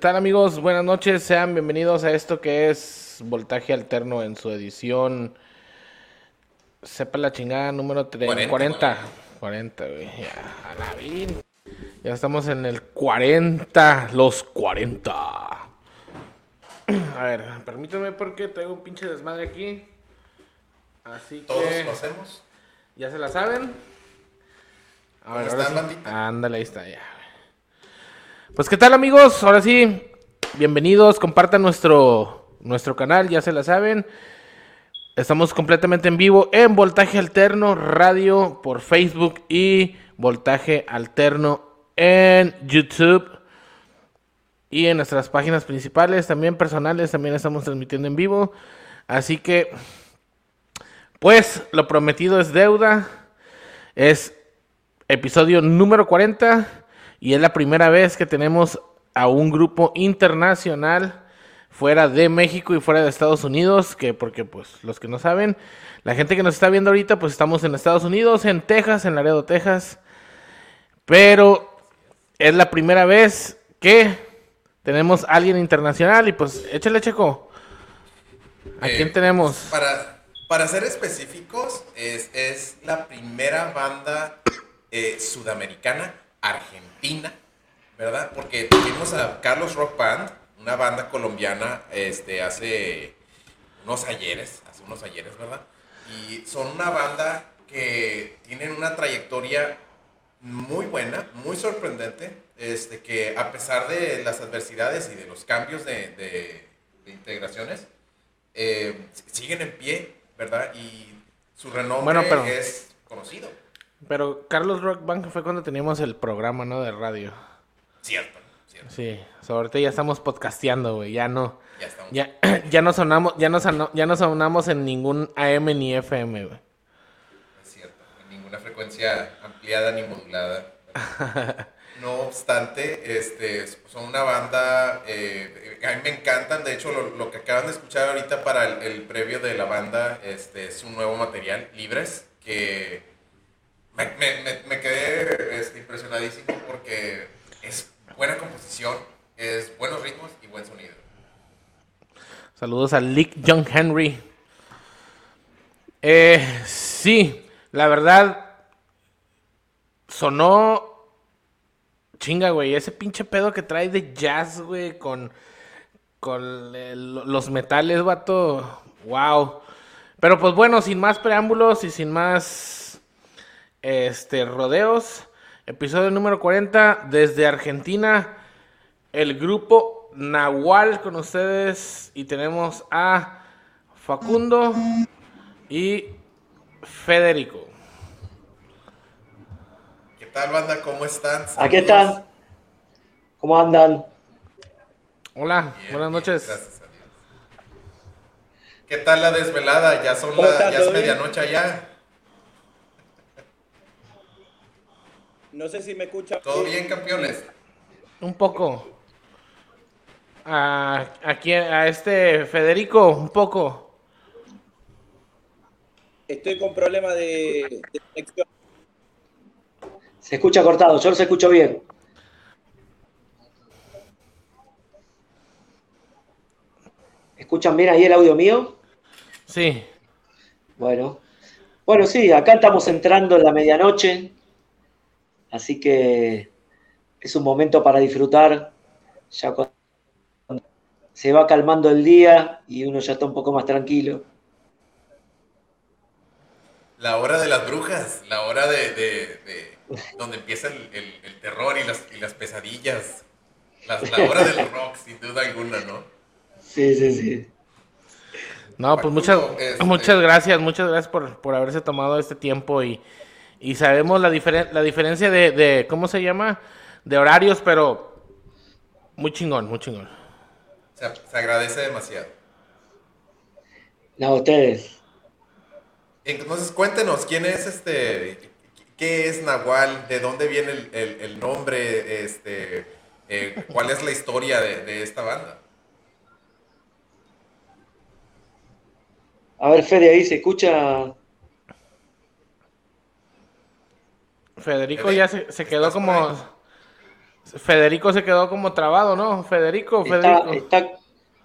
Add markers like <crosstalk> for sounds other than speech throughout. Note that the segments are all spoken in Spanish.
tal amigos, buenas noches, sean bienvenidos a esto que es Voltaje Alterno en su edición, sepa la chingada, número 40. 40, 40, güey, ya, a la. Ya estamos en el 40, los 40. A ver, permítanme porque tengo un pinche desmadre aquí. Así Todos que lo hacemos. ya se la saben. A ver, ¿Cómo ahora sí. Ándale, ahí está ya. Pues qué tal amigos, ahora sí, bienvenidos, compartan nuestro, nuestro canal, ya se la saben. Estamos completamente en vivo en Voltaje Alterno Radio por Facebook y Voltaje Alterno en YouTube. Y en nuestras páginas principales, también personales, también estamos transmitiendo en vivo. Así que, pues, lo prometido es deuda. Es episodio número 40 y es la primera vez que tenemos a un grupo internacional fuera de México y fuera de Estados Unidos, que porque pues los que no saben, la gente que nos está viendo ahorita pues estamos en Estados Unidos, en Texas, en Laredo, Texas, pero es la primera vez que tenemos a alguien internacional y pues échale checo. ¿A Eh, quién tenemos? Para, para ser específicos, es, es la primera banda eh, sudamericana argentina, ¿verdad? Porque tuvimos a Carlos Rock Band, una banda colombiana, este, hace unos ayeres, hace unos ayeres, ¿verdad? Y son una banda que tienen una trayectoria muy buena, muy sorprendente, este, que a pesar de las adversidades y de los cambios de, de- de integraciones, eh, siguen en pie, ¿verdad? Y su renombre Bueno, pero- es conocido. Pero Carlos Rock Band fue cuando teníamos el programa, ¿no? De radio. Cierto, cierto. Sí, o sea, ahorita ya estamos podcasteando, güey, ya no. Ya estamos. Ya, <clears throat> ya no sonamos, ya no, sono- ya no sonamos en ningún AM ni FM, güey. Es cierto. En ninguna frecuencia ampliada ni modulada. <laughs> No obstante, este, son una banda, eh, a mí me encantan, de hecho lo, lo que acaban de escuchar ahorita para el, el previo de la banda este, es un nuevo material, Libres, que me, me- me- quedé este, impresionadísimo porque es buena composición, es buenos ritmos y buen sonido. Saludos a Lick John Henry. Eh, sí, la verdad, sonó chinga, güey. Ese pinche pedo que trae de jazz, güey, con, con el- los metales, vato. Wow. Pero pues bueno, sin más preámbulos y sin más este rodeos, episodio número 40 desde Argentina, el grupo Nahual con ustedes y tenemos a Facundo y Federico. ¿Qué tal, banda? ¿Cómo están? Aquí están. ¿Cómo andan? Hola, Bien, buenas bien, noches. gracias a Dios. ¿Qué tal la desvelada? Ya son ¿Cómo la, ya es medianoche allá. No sé si me escucha. ¿Todo bien, campeones? Un poco. A, aquí, a este Federico, un poco. Estoy con problemas de, de conexión. Se escucha cortado, yo los escucho bien. ¿Escuchan bien ahí el audio mío? Sí. Bueno. Bueno, sí, acá estamos entrando en la medianoche, así que es un momento para disfrutar, ya cuando se va calmando el día y uno ya está un poco más tranquilo. La hora de las brujas, la hora de, de- de- donde empieza el, el- el terror y las, y las pesadillas. La, la hora del <laughs> rock, sin duda alguna, ¿no? Sí, sí, sí. No, pues muchas, este- muchas gracias, muchas gracias por, por haberse tomado este tiempo y, y sabemos la, diferen- la diferencia de, de, ¿cómo se llama? De horarios, pero muy chingón, muy chingón. Se, se agradece demasiado. No, ustedes. Entonces, cuéntenos, ¿quién es este? ¿Qué es Nahual? ¿De dónde viene el, el- el nombre? Este, eh, ¿Cuál es la historia de, de esta banda? A ver, Fede, ahí se escucha. Federico Fede, ya se, se quedó ¿estás por como... Federico se quedó como trabado, ¿no? Federico, Está, Federico. está,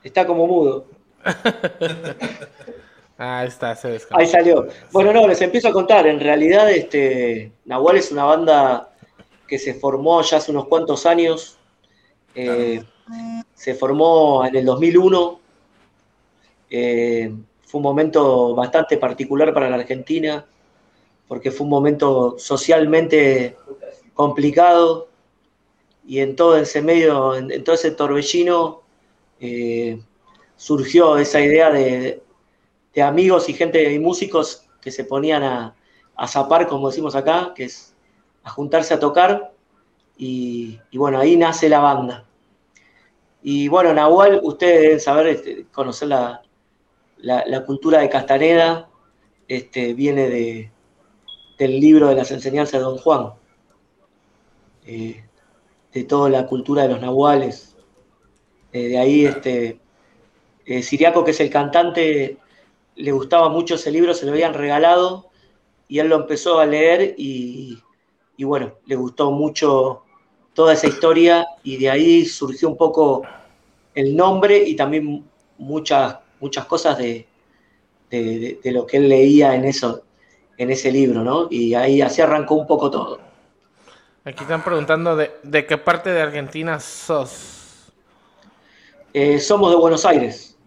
está como mudo. <laughs> Ah, ahí está, se descansó. Ahí salió. Bueno, no, les empiezo a contar. En realidad, este, Nahual es una banda que se formó ya hace unos cuantos años. Eh, se formó en el 2001. Eh, fue un momento bastante particular para la Argentina, porque fue un momento socialmente complicado y en todo ese medio, en, todo ese torbellino, eh, surgió esa idea de, amigos y gente y músicos que se ponían a, a zapar, como decimos acá, que es a juntarse a tocar. Y, bueno, ahí nace la banda. Y bueno, Nahual, ustedes deben saber, este, conocer la, la- la cultura de Castaneda, este, viene de, del libro de las enseñanzas de Don Juan, eh, de toda la cultura de los nahuales. Eh, de ahí, este, eh, Siriaco, que es el cantante, le gustaba mucho ese libro, se lo habían regalado y él lo empezó a leer y, bueno, le gustó mucho toda esa historia y de ahí surgió un poco el nombre y también muchas, muchas cosas de, de- de- de lo que él leía en, eso, en ese libro, ¿no? Y ahí así arrancó un poco todo. Aquí están preguntando de, de qué parte de Argentina sos. Eh, somos de Buenos Aires,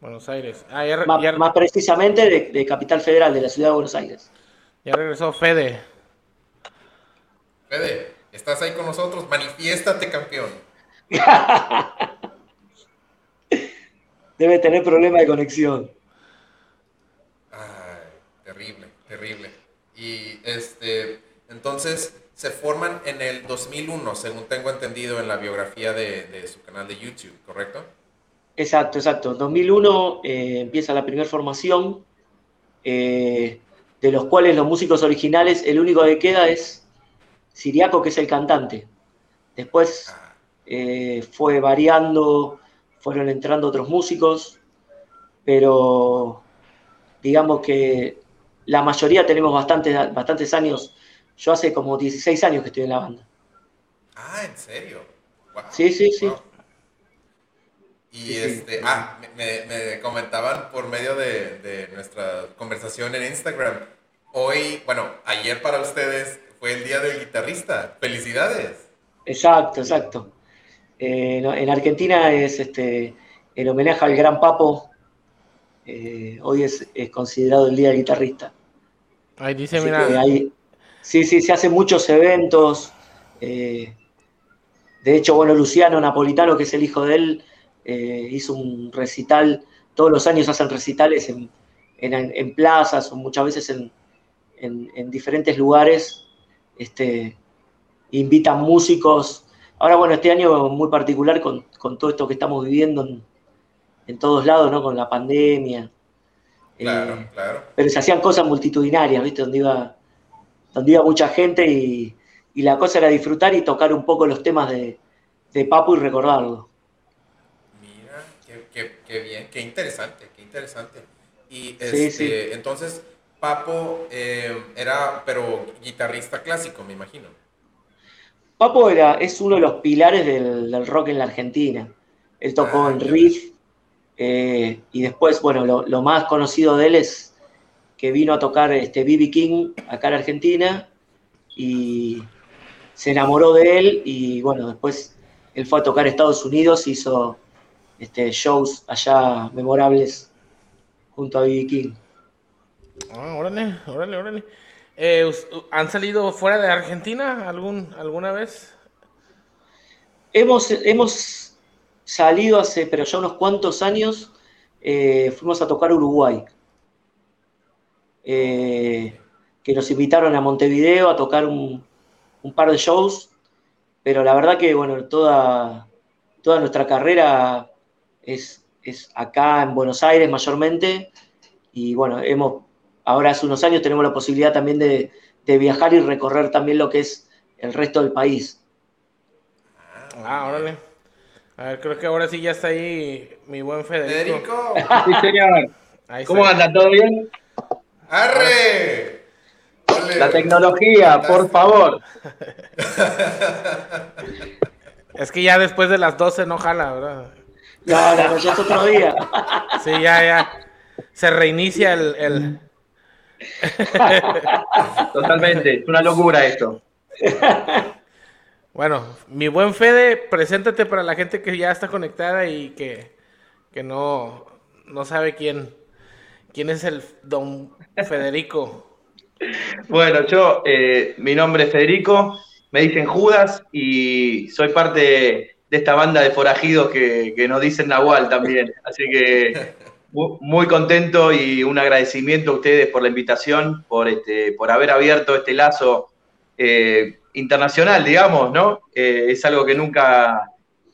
Buenos Aires. Ah, ya, más, ya- más precisamente de, de Capital Federal, de la ciudad de Buenos Aires. ya regresó Fede. Fede, ¿estás ahí con nosotros? Manifiéstate, campeón. <laughs> Debe tener problema de conexión. Ay, terrible. Y este, entonces se forman en el 2001, según tengo entendido en la biografía de, de su canal de YouTube, ¿correcto? Exacto, exacto. En 2001 eh, empieza la primera formación, eh, de los cuales los músicos originales, el único que queda es Siriaco, que es el cantante. Después Ah, eh, fue variando, fueron entrando otros músicos, pero digamos que la mayoría tenemos bastantes, bastantes años. Yo hace como 16 años que estoy en la banda. ah, ¿en serio? Wow, Sí, sí, sí. wow. Y Sí, sí. este, ah, me, me comentaban por medio de, de nuestra conversación en Instagram. Hoy, bueno, ayer para ustedes fue el día del guitarrista. ¡Felicidades! Exacto, exacto. Eh, en Argentina es este, el homenaje al gran Papo. Eh, hoy es, es considerado el Día del Guitarrista. Ahí dice, mira, sí, sí, se hacen muchos eventos. eh, de hecho, bueno, Luciano Napolitano, que es el hijo de él, eh, hizo un recital. Todos los años hacen recitales en, en- en plazas o muchas veces en, en- en diferentes lugares, este, invitan músicos. Ahora, bueno, este año muy particular con, con todo esto que estamos viviendo en, en todos lados, ¿no? Con la pandemia. Claro, Eh, claro. pero se hacían cosas multitudinarias, ¿viste? Donde iba, donde iba mucha gente y, y la cosa era disfrutar y tocar un poco los temas de, de Papo y recordarlo. Mira, qué, qué- qué bien, qué interesante, qué interesante. Y este, sí. entonces, Papo eh, era, pero guitarrista clásico, me imagino. Papo era, es uno de los pilares del, del rock en la Argentina. Él tocó Ah, en Riff eh, y después, bueno, lo, lo más conocido de él es que vino a tocar este B.B. King acá en Argentina y se enamoró de él y bueno, después él fue a tocar a Estados Unidos, hizo este, shows allá memorables junto a B.B. King. Ah, órale, órale, órale. Eh, ¿Han salido fuera de Argentina algún, alguna vez? Hemos, hemos salido hace, pero ya unos cuantos años, eh, fuimos a tocar Uruguay. Eh, que nos invitaron a Montevideo a tocar un, par de shows, pero la verdad que, bueno, toda, toda nuestra carrera es, es acá en Buenos Aires mayormente, y bueno, hemos, ahora hace unos años tenemos la posibilidad también de, de viajar y recorrer también lo que es el resto del país. Ah, órale. A ver, creo que ahora sí ya está ahí mi buen Federico. Federico, Sí, señor. Ahí ¿Cómo anda? ¿Todo bien? arre. Ole. La tecnología, por favor. <laughs> Es que ya después de las 12 no jala, ¿verdad? No, no, no, ya es otro día. Sí, ya, ya. Se reinicia el... el- Totalmente. Es una locura esto. <laughs> Bueno, mi buen Fede, preséntate para la gente que ya está conectada y que, que no, no sabe quién, quién es el don Federico. Bueno, yo, eh, mi nombre es Federico, me dicen Judas y soy parte de, esta banda de forajidos que, que nos dicen Nahual también. Así que mu- muy contento y un agradecimiento a ustedes por la invitación, por, este, por haber abierto este lazo eh, internacional, digamos, ¿no? Eh, es algo que nunca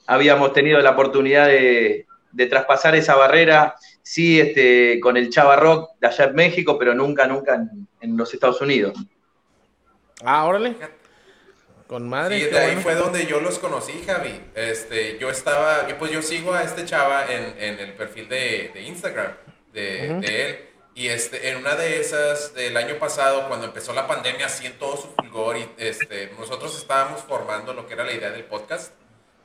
habíamos tenido la oportunidad de, de traspasar esa barrera, sí, este, con el Chava Rock de allá en México, pero nunca, nunca en, en los Estados Unidos. Ah, órale. Con madre. Sí, de ahí bueno. fue donde yo los conocí, Javi. Este, yo estaba, yo, pues yo sigo a este chava en, en el perfil de, de Instagram de él. Y este, en una de esas del año pasado, cuando empezó la pandemia, así en todo su fulgor, y este, nosotros estábamos formando lo que era la idea del podcast.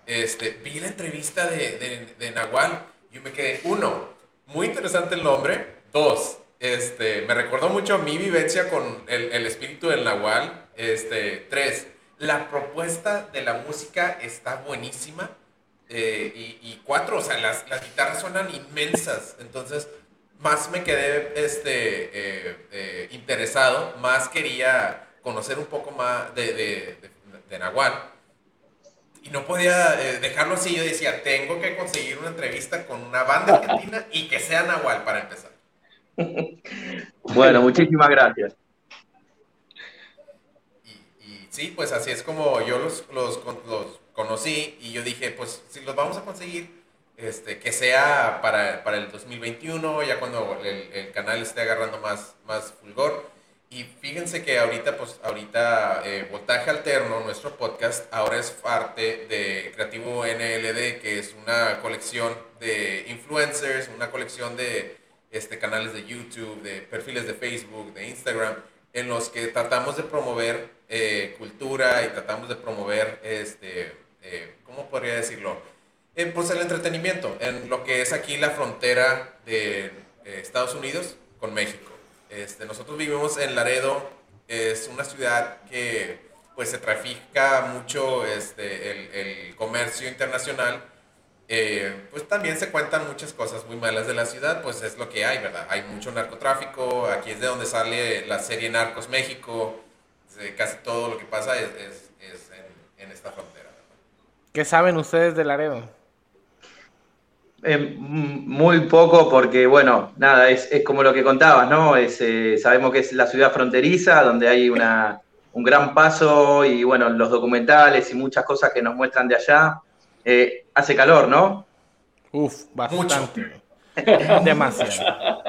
Este, vi la entrevista de, de, de Nahual. Yo me quedé, uno, muy interesante el nombre. Dos, este, me recordó mucho mi vivencia con el, el espíritu del Nahual. Este, tres, la propuesta de la música está buenísima. Eh, y, y cuatro, o sea, las, las guitarras suenan inmensas. Entonces, más me quedé este, eh, eh, interesado, más quería conocer un poco más de, de, de, de Nahual. Y no podía eh, dejarlo así. Yo decía, tengo que conseguir una entrevista con una banda argentina y que sea Nahual para empezar. <laughs> Bueno, muchísimas gracias. Y, y sí, pues así es como yo los, los, los conocí y yo dije, pues si los vamos a conseguir, este, que sea para, para el 2021, ya cuando el, el canal esté agarrando más, más fulgor. Y fíjense que ahorita, pues ahorita eh, Voltaje Alterno, nuestro podcast, ahora es parte de Creativo NLD, que es una colección de influencers, una colección de este, canales de YouTube, de perfiles de Facebook, de Instagram, en los que tratamos de promover eh, cultura y tratamos de promover, este, eh, ¿cómo podría decirlo? Eh, pues el entretenimiento, en lo que es aquí la frontera de eh, Estados Unidos con México. Este, nosotros vivimos en Laredo, es una ciudad que pues se trafica mucho este, el, el comercio internacional. Eh, pues también se cuentan muchas cosas muy malas de la ciudad, pues es lo que hay, ¿verdad? Hay mucho narcotráfico, aquí es de donde sale la serie Narcos México, casi todo lo que pasa es, es- es en, en esta frontera. ¿Qué saben ustedes de Laredo? Eh, muy poco porque, bueno, nada, es, es como lo que contabas, ¿no? Es, eh, sabemos que es la ciudad fronteriza, donde hay una, un gran paso y bueno, los documentales y muchas cosas que nos muestran de allá. Eh, hace calor, ¿no? Uf, bastante. Demasiado.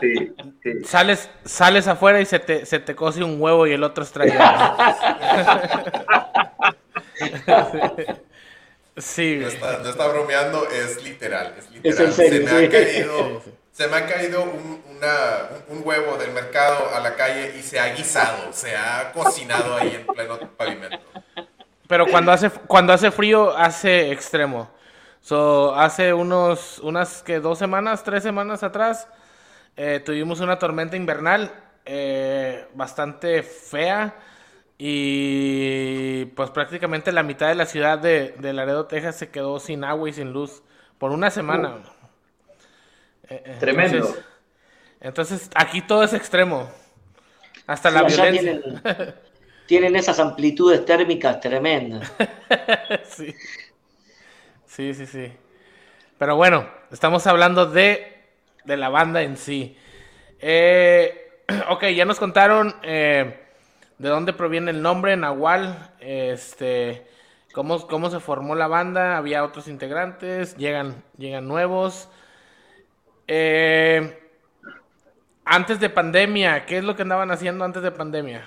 Sí, sí. Sales, sales afuera y se te, se te cose un huevo y el otro estrellado. <laughs> sí, No está, no está bromeando, es literal. Es literal. serio, se, me sí. ha <laughs> caído, se me ha caído un, una- un- un huevo del mercado a la calle y se ha guisado, se ha cocinado ahí en pleno pavimento. Pero cuando hace, cuando hace frío, hace extremo. So, hace unos, unas que dos semanas, tres semanas atrás, eh, tuvimos una tormenta invernal eh, bastante fea. Y pues prácticamente la mitad de la ciudad de, de Laredo, Texas se quedó sin agua y sin luz por una semana. Eh, eh, Tremendo. Entonces, entonces, aquí todo es extremo. Hasta la Sí, violencia. tienen, <laughs> tienen esas amplitudes térmicas tremendas. <laughs> Sí. Sí, sí, sí. Pero bueno, estamos hablando de, de la banda en sí. Eh, <clears throat> ok, ya nos contaron eh, de dónde proviene el nombre, Nahual, este, cómo, cómo se formó la banda, había otros integrantes, llegan, llegan nuevos. Eh, antes de pandemia, ¿qué es lo que andaban haciendo antes de pandemia?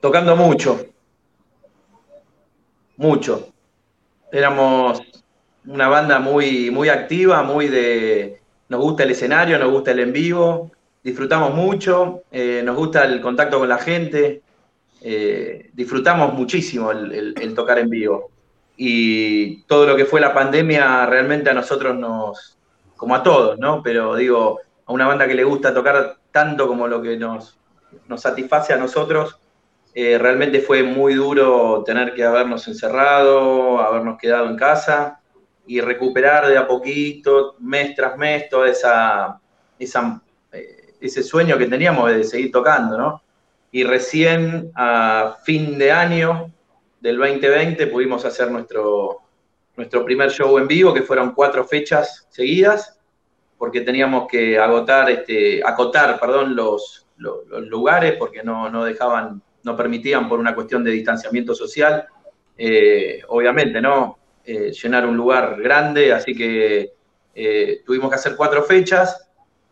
Tocando mucho. Mucho. Éramos una banda muy, muy activa, muy de. Nos gusta el escenario, nos gusta el en vivo, disfrutamos mucho, eh, nos gusta el contacto con la gente, eh, disfrutamos muchísimo el, tocar en vivo. Y todo lo que fue la pandemia realmente a nosotros nos, como a todos, ¿no? Pero digo, a una banda que le gusta tocar tanto como lo que nos, nos satisface a nosotros, eh, realmente fue muy duro tener que habernos encerrado, habernos quedado en casa y recuperar de a poquito, mes tras mes, toda esa, esa, ese sueño que teníamos de seguir tocando, ¿no? Y recién a fin de año del 2020 pudimos hacer nuestro, nuestro primer show en vivo, que fueron cuatro fechas seguidas, porque teníamos que agotar, este, acotar perdón, los, los, lugares, porque no, no dejaban, no permitían por una cuestión de distanciamiento social, eh, obviamente, ¿no? Eh, llenar un lugar grande, así que eh, tuvimos que hacer cuatro fechas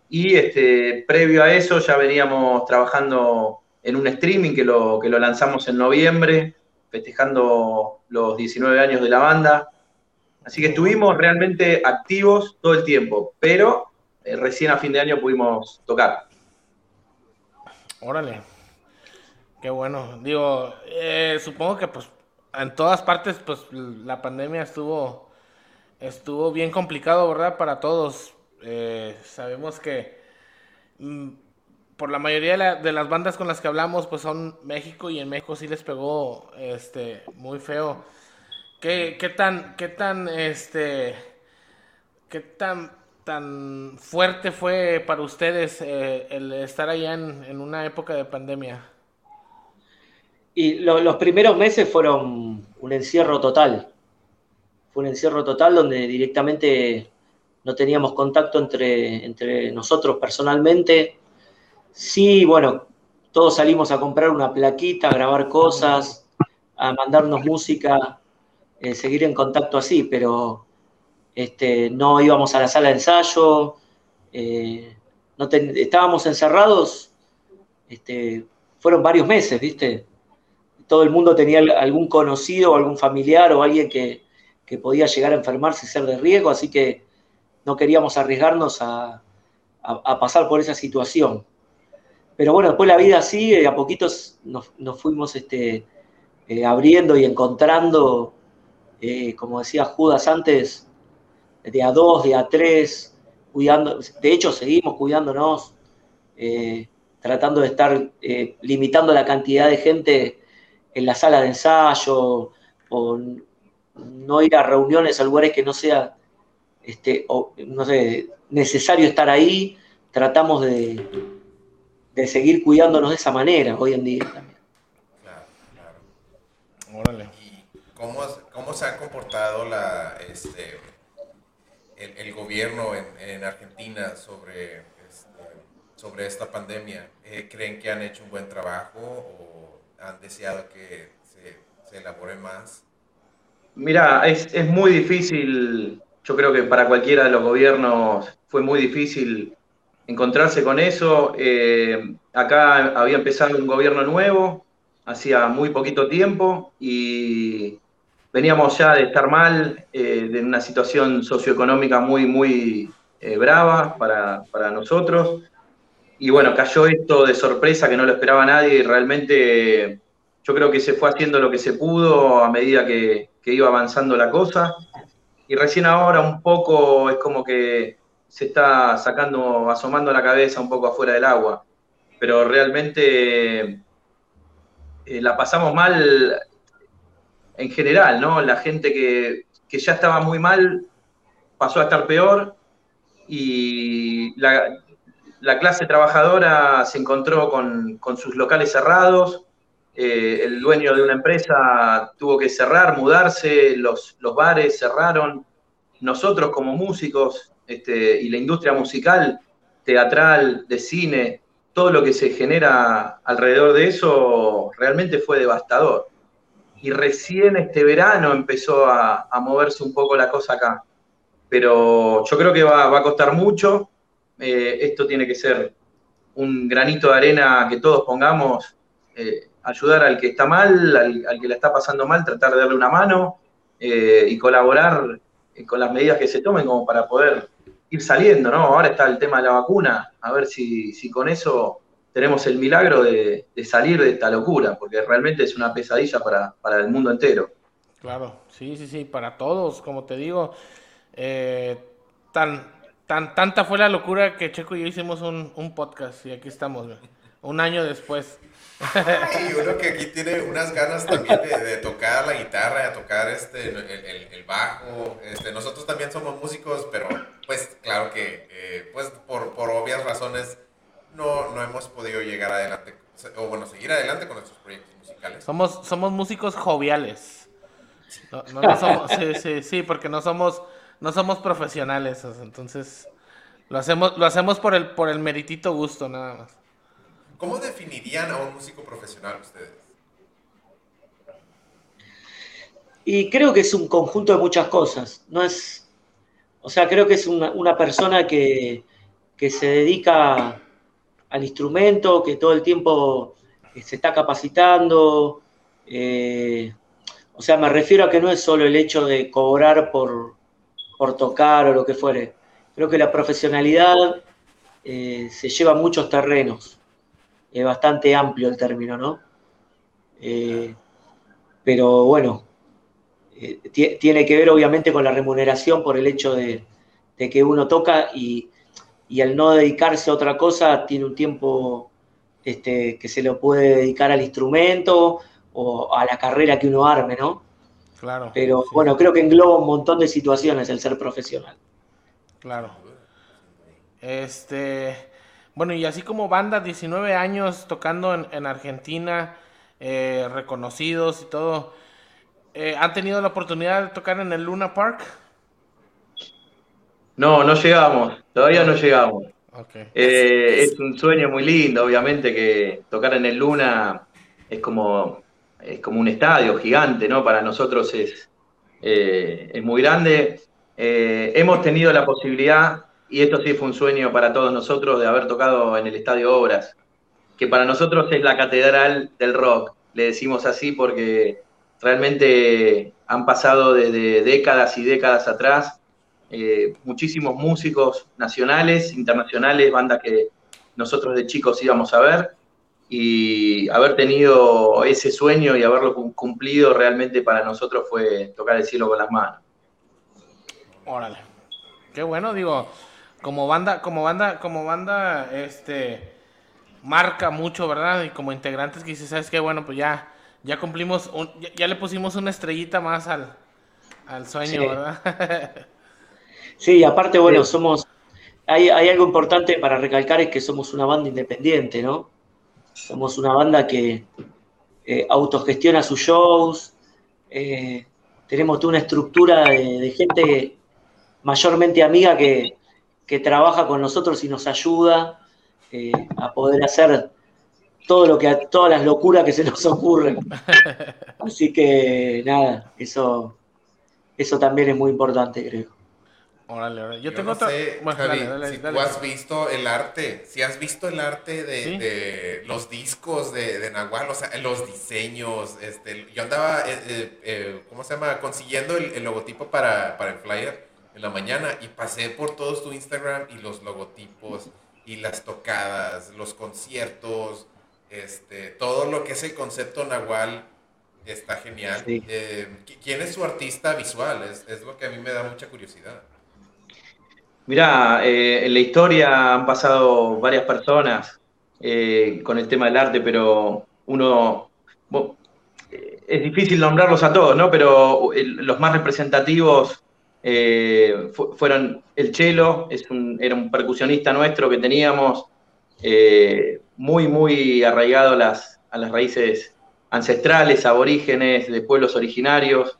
y este, previo a eso ya veníamos trabajando en un streaming que lo, que lo lanzamos en noviembre, festejando los 19 años de la banda. Así que estuvimos realmente activos todo el tiempo, pero eh, recién a fin de año pudimos tocar. Órale. Qué bueno. Digo, eh, supongo que pues en todas partes pues la pandemia estuvo estuvo bien complicado, ¿verdad? Para todos. Eh, sabemos que mm, por la mayoría de, la- de las bandas con las que hablamos pues son México y en México sí les pegó este muy feo. ¿Qué, tan qué tan este qué tan tan fuerte fue para ustedes eh, el estar allá en, una época de pandemia? Y lo- los primeros meses fueron un encierro total. Fue un encierro total donde directamente no teníamos contacto entre, entre nosotros personalmente. Sí, bueno, todos salimos a comprar una plaquita, a grabar cosas, a mandarnos música, eh, seguir en contacto así, pero este, no íbamos a la sala de ensayo, eh, no estábamos encerrados, este, fueron varios meses, ¿viste? todo el mundo tenía algún conocido algún familiar o alguien que, que podía llegar a enfermarse y ser de riesgo, así que no queríamos arriesgarnos a, pasar por esa situación. Pero bueno, después la vida sigue, a poquitos nos, fuimos este, eh, abriendo y encontrando, eh, como decía Judas antes, de a dos, de a tres, cuidando, de hecho seguimos cuidándonos, eh, tratando de estar limitando la cantidad de gente en la sala de ensayo, o no ir a reuniones a lugares que no sea este, o, no sé, necesario estar ahí, tratamos de, de seguir cuidándonos de esa manera hoy en día también. Claro, claro. Órale. ¿Y cómo, cómo se ha comportado la, este, el, el gobierno en, en Argentina sobre este, sobre esta pandemia. Eh, ¿Creen que han hecho un buen trabajo o han deseado que se, se elabore más? Mira, es, es muy difícil, yo creo que para cualquiera de los gobiernos fue muy difícil encontrarse con eso. Eh, acá había empezado un gobierno nuevo, hacía muy poquito tiempo y veníamos ya de estar mal, eh, de una situación socioeconómica muy, muy eh, brava para, para, nosotros. Y bueno, cayó esto de sorpresa que no lo esperaba nadie y realmente yo creo que se fue haciendo lo que se pudo a medida que, que iba avanzando la cosa. Y recién ahora un poco es como que se está sacando, asomando la cabeza un poco afuera del agua. Pero realmente eh, la pasamos mal en general, ¿no? La gente que, que, ya estaba muy mal pasó a estar peor y la, la clase trabajadora se encontró con, con sus locales cerrados, eh, el dueño de una empresa tuvo que cerrar, mudarse, los, bares cerraron. Nosotros como músicos este, y la industria musical, teatral, de cine, todo lo que se genera alrededor de eso realmente fue devastador. Y recién este verano empezó a, moverse un poco la cosa acá. Pero yo creo que va, va a costar mucho. Eh, esto tiene que ser un granito de arena que todos pongamos. Eh, ayudar al que está mal, al, al, que la está pasando mal, tratar de darle una mano eh, y colaborar con las medidas que se tomen como para poder ir saliendo, ¿no? Ahora está el tema de la vacuna, a ver si, si con eso tenemos el milagro de, de, salir de esta locura, porque realmente es una pesadilla para, para, el mundo entero. Claro, sí, sí, sí, para todos, como te digo, eh, tan, tan, tanta fue la locura que Checo y yo hicimos un, un podcast y aquí estamos, un año después. <laughs> Y uno que aquí tiene unas ganas también de, tocar la guitarra, de tocar este, el, el, bajo. Este, nosotros también somos músicos, pero pues claro que eh, pues por, por, obvias razones no, no hemos podido llegar adelante, o bueno, seguir adelante con nuestros proyectos musicales. Somos, somos músicos joviales. Sí, sí, sí, porque no somos, no somos profesionales, entonces lo hacemos, lo hacemos por el, por el meritito gusto nada más. ¿Cómo definirían a un músico profesional ustedes? Y creo que es un conjunto de muchas cosas. No es, o sea, creo que es una, persona que, que, se dedica al instrumento, que todo el tiempo se está capacitando. Eh, o sea, me refiero a que no es solo el hecho de cobrar por, por tocar o lo que fuere. Creo que la profesionalidad eh, se lleva a muchos terrenos es bastante amplio el término, ¿no? Eh, pero bueno, eh, tiene que ver obviamente con la remuneración por el hecho de, de que uno toca y, y, al no dedicarse a otra cosa tiene un tiempo este, que se lo puede dedicar al instrumento o a la carrera que uno arme, ¿no? Claro. Pero sí. bueno, creo que engloba un montón de situaciones el ser profesional. Claro. Este. Bueno, y así como banda, 19 años tocando en, en Argentina, eh, reconocidos y todo, eh, ¿han tenido la oportunidad de tocar en el Luna Park? No, no llegamos, todavía no llegamos. Okay. Eh, es un sueño muy lindo, obviamente, que tocar en el Luna es como, es como un estadio gigante, ¿no? Para nosotros es, eh, es muy grande. hemos tenido la posibilidad y esto sí fue un sueño para todos nosotros de haber tocado en el Estadio Obras, que para nosotros es la catedral del rock, le decimos así porque realmente han pasado desde décadas y décadas atrás eh, muchísimos músicos nacionales, internacionales, bandas que nosotros de chicos íbamos a ver, y haber tenido ese sueño y haberlo cumplido realmente para nosotros fue tocar el cielo con las manos. Órale. Qué bueno, digo, como banda, como banda, como banda, este, marca mucho, ¿verdad? Y como integrantes que dices, ¿sabes qué? Bueno, pues ya, ya cumplimos, un, ya, ya, le pusimos una estrellita más al, al sueño, sí. ¿verdad? <laughs> sí, aparte, bueno, somos, hay, hay algo importante para recalcar es que somos una banda independiente, ¿no? Somos una banda que eh, autogestiona sus shows, eh, tenemos toda una estructura de, de gente mayormente amiga que, que trabaja con nosotros y nos ayuda. eh, a poder hacer todo lo que todas las locuras que se nos ocurren. <laughs> Así que nada, eso, eso también es muy importante, creo. Órale, órale. Yo, Yo tengo no otra. sé, Bueno, Javi, dale, dale, si dale. tú has visto el arte, si has visto el arte de, Sí. de los discos de, de Nahual, o sea, los diseños, este, yo andaba, eh, eh, eh, ¿cómo se llama? Consiguiendo el, el logotipo para, para el flyer en la mañana y pasé por todos tu Instagram y los logotipos y las tocadas, los conciertos, este, todo lo que es el concepto Nahual está genial. Sí. Eh, ¿qui- ¿Quién es su artista visual? Es, es lo que a mí me da mucha curiosidad. Mirá, eh, en la historia han pasado varias personas eh, con el tema del arte, pero uno, es difícil nombrarlos a todos, ¿no? Pero los más representativos eh, fu- fueron el Chelo, era un percusionista nuestro que teníamos, eh, muy, muy arraigado a las, raíces ancestrales, aborígenes, de pueblos originarios,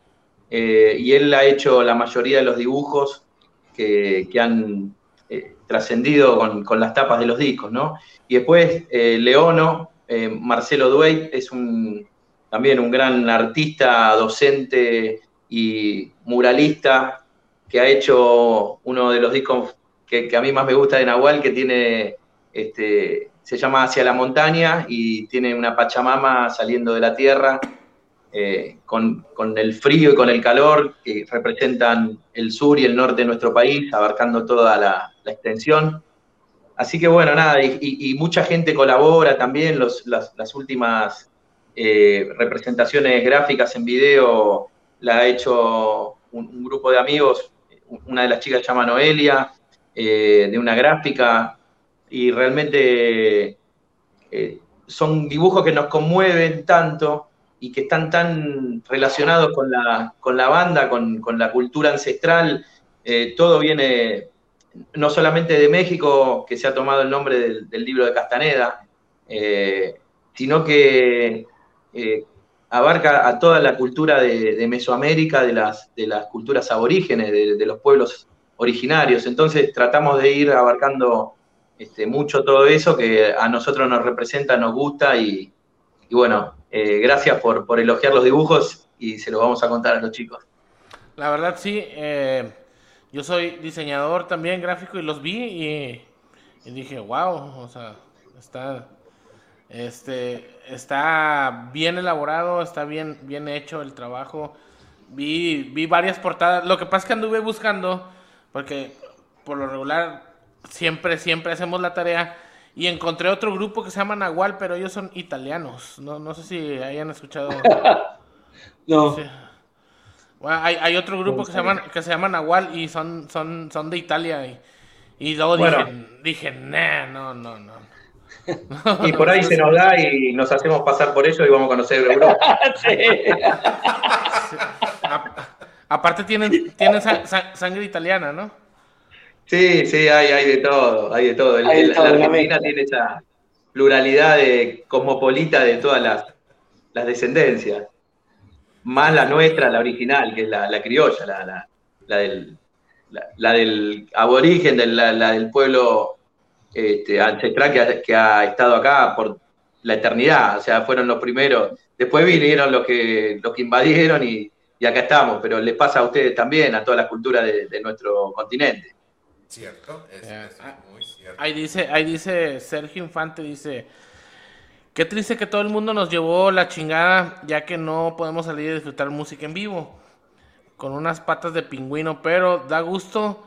eh, y él ha hecho la mayoría de los dibujos que, han trascendido con, las tapas de los discos, ¿no? Y después Leono, Marcelo Duey, es un, también un gran artista, docente y muralista que ha hecho uno de los discos que, a mí más me gusta de Nahual, que tiene, este, se llama Hacia la Montaña y tiene una Pachamama saliendo de la tierra eh, con, con el frío y con el calor que representan el sur y el norte de nuestro país, abarcando toda la, extensión. Así que bueno, nada, y, mucha gente colabora también, los- las, últimas eh, representaciones gráficas en video la ha hecho un grupo de amigos, una de las chicas se llama Noelia, eh, de una gráfica, y realmente eh, son dibujos que nos conmueven tanto y que están tan relacionados con la, con la banda, con, con la cultura ancestral. Eh, todo viene no solamente de México, que se ha tomado el nombre del, libro de Castaneda, sino que abarca a toda la cultura de, Mesoamérica, de las, de las culturas aborígenes, de, los pueblos originarios. Entonces tratamos de ir abarcando este, mucho todo eso que a nosotros nos representa, nos gusta y, bueno, eh, gracias por, por elogiar los dibujos y se los vamos a contar a los chicos. La verdad sí, eh, yo soy diseñador también gráfico y los vi y, y dije, wow, o sea, está, este, está bien elaborado, está bien, bien hecho el trabajo. Vi, vi varias portadas. Lo que pasa es que anduve buscando, porque por lo regular siempre, siempre hacemos la tarea. Y encontré otro grupo que se llama Nahual, pero ellos son italianos. No, no sé si hayan escuchado. <laughs> No, Sí. Bueno, hay, hay otro grupo que se llama que se llama Nahual y son son son de Italia y, y luego Bueno. dije dije "Nah, no no no Y por ahí se nos da y nos hacemos pasar por eso y vamos a conocer Europa. <laughs> A- aparte tienen tienen sa- sa- sangre italiana no Sí, sí, hay, hay de todo, hay de todo. El- Hay de el- todo, la Argentina tiene esa pluralidad de cosmopolita de todas las, las descendencias. Más la nuestra, la original, que es la, la criolla, la, la- la del, la, la del aborigen, del, la del pueblo este, ancestral que ha, que ha estado acá por la eternidad. O sea, fueron los primeros. Después vinieron los que, los que invadieron y, y acá estamos. Pero les pasa a ustedes también, a toda la cultura de- de nuestro continente. Cierto, es, Ya. es muy cierto. ahí dice ahí dice Sergio Infante dice qué triste que todo el mundo nos llevó la chingada ya que no podemos salir a disfrutar música en vivo con unas patas de pingüino pero da gusto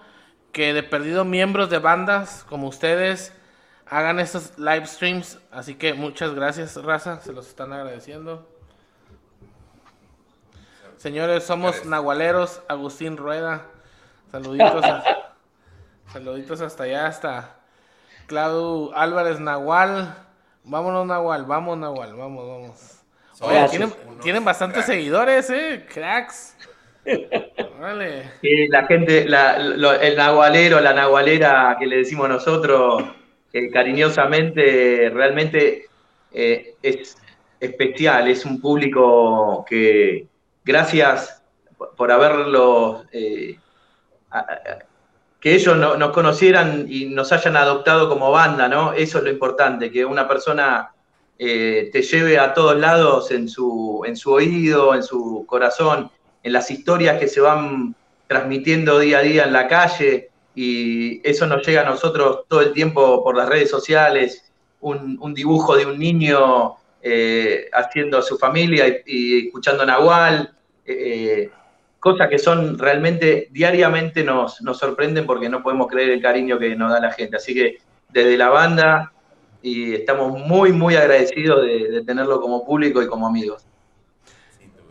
que de perdido miembros de bandas como ustedes hagan estos live streams. Así que muchas gracias, raza. Se los están agradeciendo. Señores, somos Gracias. nahualeros. Agustín Rueda. Saluditos. a- <laughs> saluditos hasta allá, hasta Claudio Álvarez Nahual. Vámonos, Nahual. Vamos, Nahual. Vamos, vamos. Oye, tienen, tienen bastantes cracks. seguidores, eh. Cracks. La gente, la- lo- el nahualero, la nahualera que le decimos nosotros, cariñosamente, realmente eh, es especial, es un público que, gracias por- haberlo eh, que ellos no- nos conocieran y nos hayan adoptado como banda, ¿no? Eso es lo importante, que una persona eh, te lleve a todos lados en su, en su oído, en su corazón, en las historias que se van transmitiendo día a día en la calle y eso nos llega a nosotros todo el tiempo por las redes sociales, un, dibujo de un niño eh, haciendo a su familia y, escuchando Nahual, eh, cosas que son realmente diariamente nos, nos sorprenden porque no podemos creer el cariño que nos da la gente. Así que desde la banda y estamos muy, muy agradecidos de, de tenerlo como público y como amigos.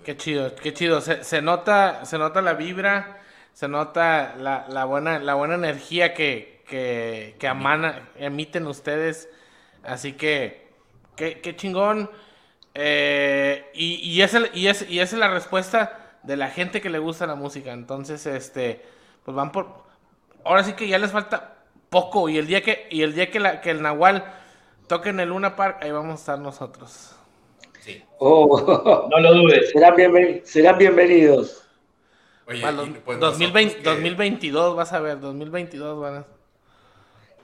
Qué chido, qué chido. Se, se nota, se nota la vibra, se nota la, la buena, la buena energía que, que, que amana- emiten ustedes. Así que, qué, qué chingón. Eh, y, y, es el- y, es, y esa es la respuesta de la gente que le gusta la música. Entonces, este, pues van por. Ahora sí que ya les falta poco. Y el día que, y el día que, la, que el Nahual toque en el Luna Park, ahí vamos a estar nosotros. Sí. Oh, No lo dudes. serán, bienven- serán bienvenidos. Oye, Para los- y, pues, 2020 nosotros que 2022, vas a ver, 2022 van a...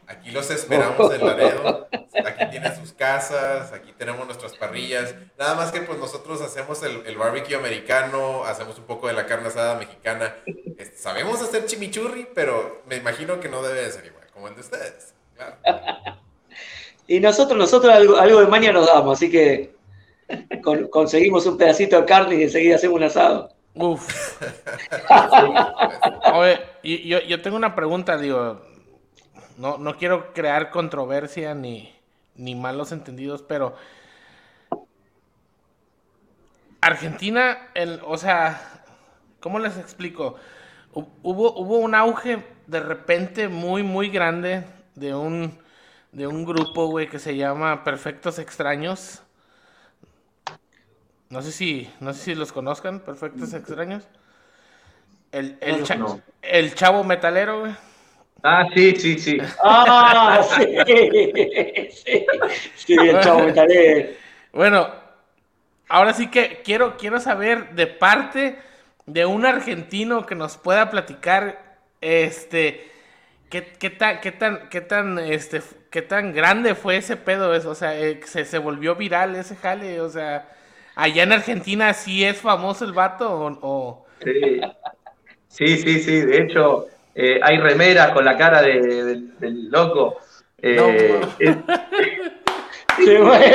Aquí los esperamos en Laredo. Aquí tienen sus casas, aquí tenemos nuestras parrillas. Nada más que pues nosotros hacemos el, el barbecue americano, hacemos un poco de la carne asada mexicana. Este, sabemos hacer chimichurri, pero me imagino que no debe de ser igual, como el de ustedes. Claro. <laughs> Y nosotros, nosotros algo, algo de maña nos damos, así que con- conseguimos un pedacito de carne y enseguida hacemos un asado. Uf. <laughs> Oye, yo, yo tengo una pregunta, digo, no, no quiero crear controversia ni, ni malos entendidos, pero Argentina, el, o sea, ¿cómo les explico? Hu- Hubo, hubo un auge de repente muy, muy grande de un, de un grupo, güey, que se llama Perfectos Extraños. No sé si, no sé si los conozcan, Perfectos Extraños. El, el, No, cha- no. el chavo metalero, güey. Ah, sí, sí, sí. <laughs> ¡Ah! Sí, sí, <laughs> sí el chavo metalero. Bueno, ahora sí que quiero, quiero saber de parte de un argentino que nos pueda platicar, este, qué, qué tan, qué tan, qué tan, este, qué tan grande fue ese pedo, eso, o sea, eh, se, se volvió viral ese jale, o sea, allá en Argentina sí es famoso el vato o, o- Sí, sí, sí, sí. De hecho, eh, hay remeras con la cara de- del- del loco. Eh, No. es- <laughs> Sí, bueno.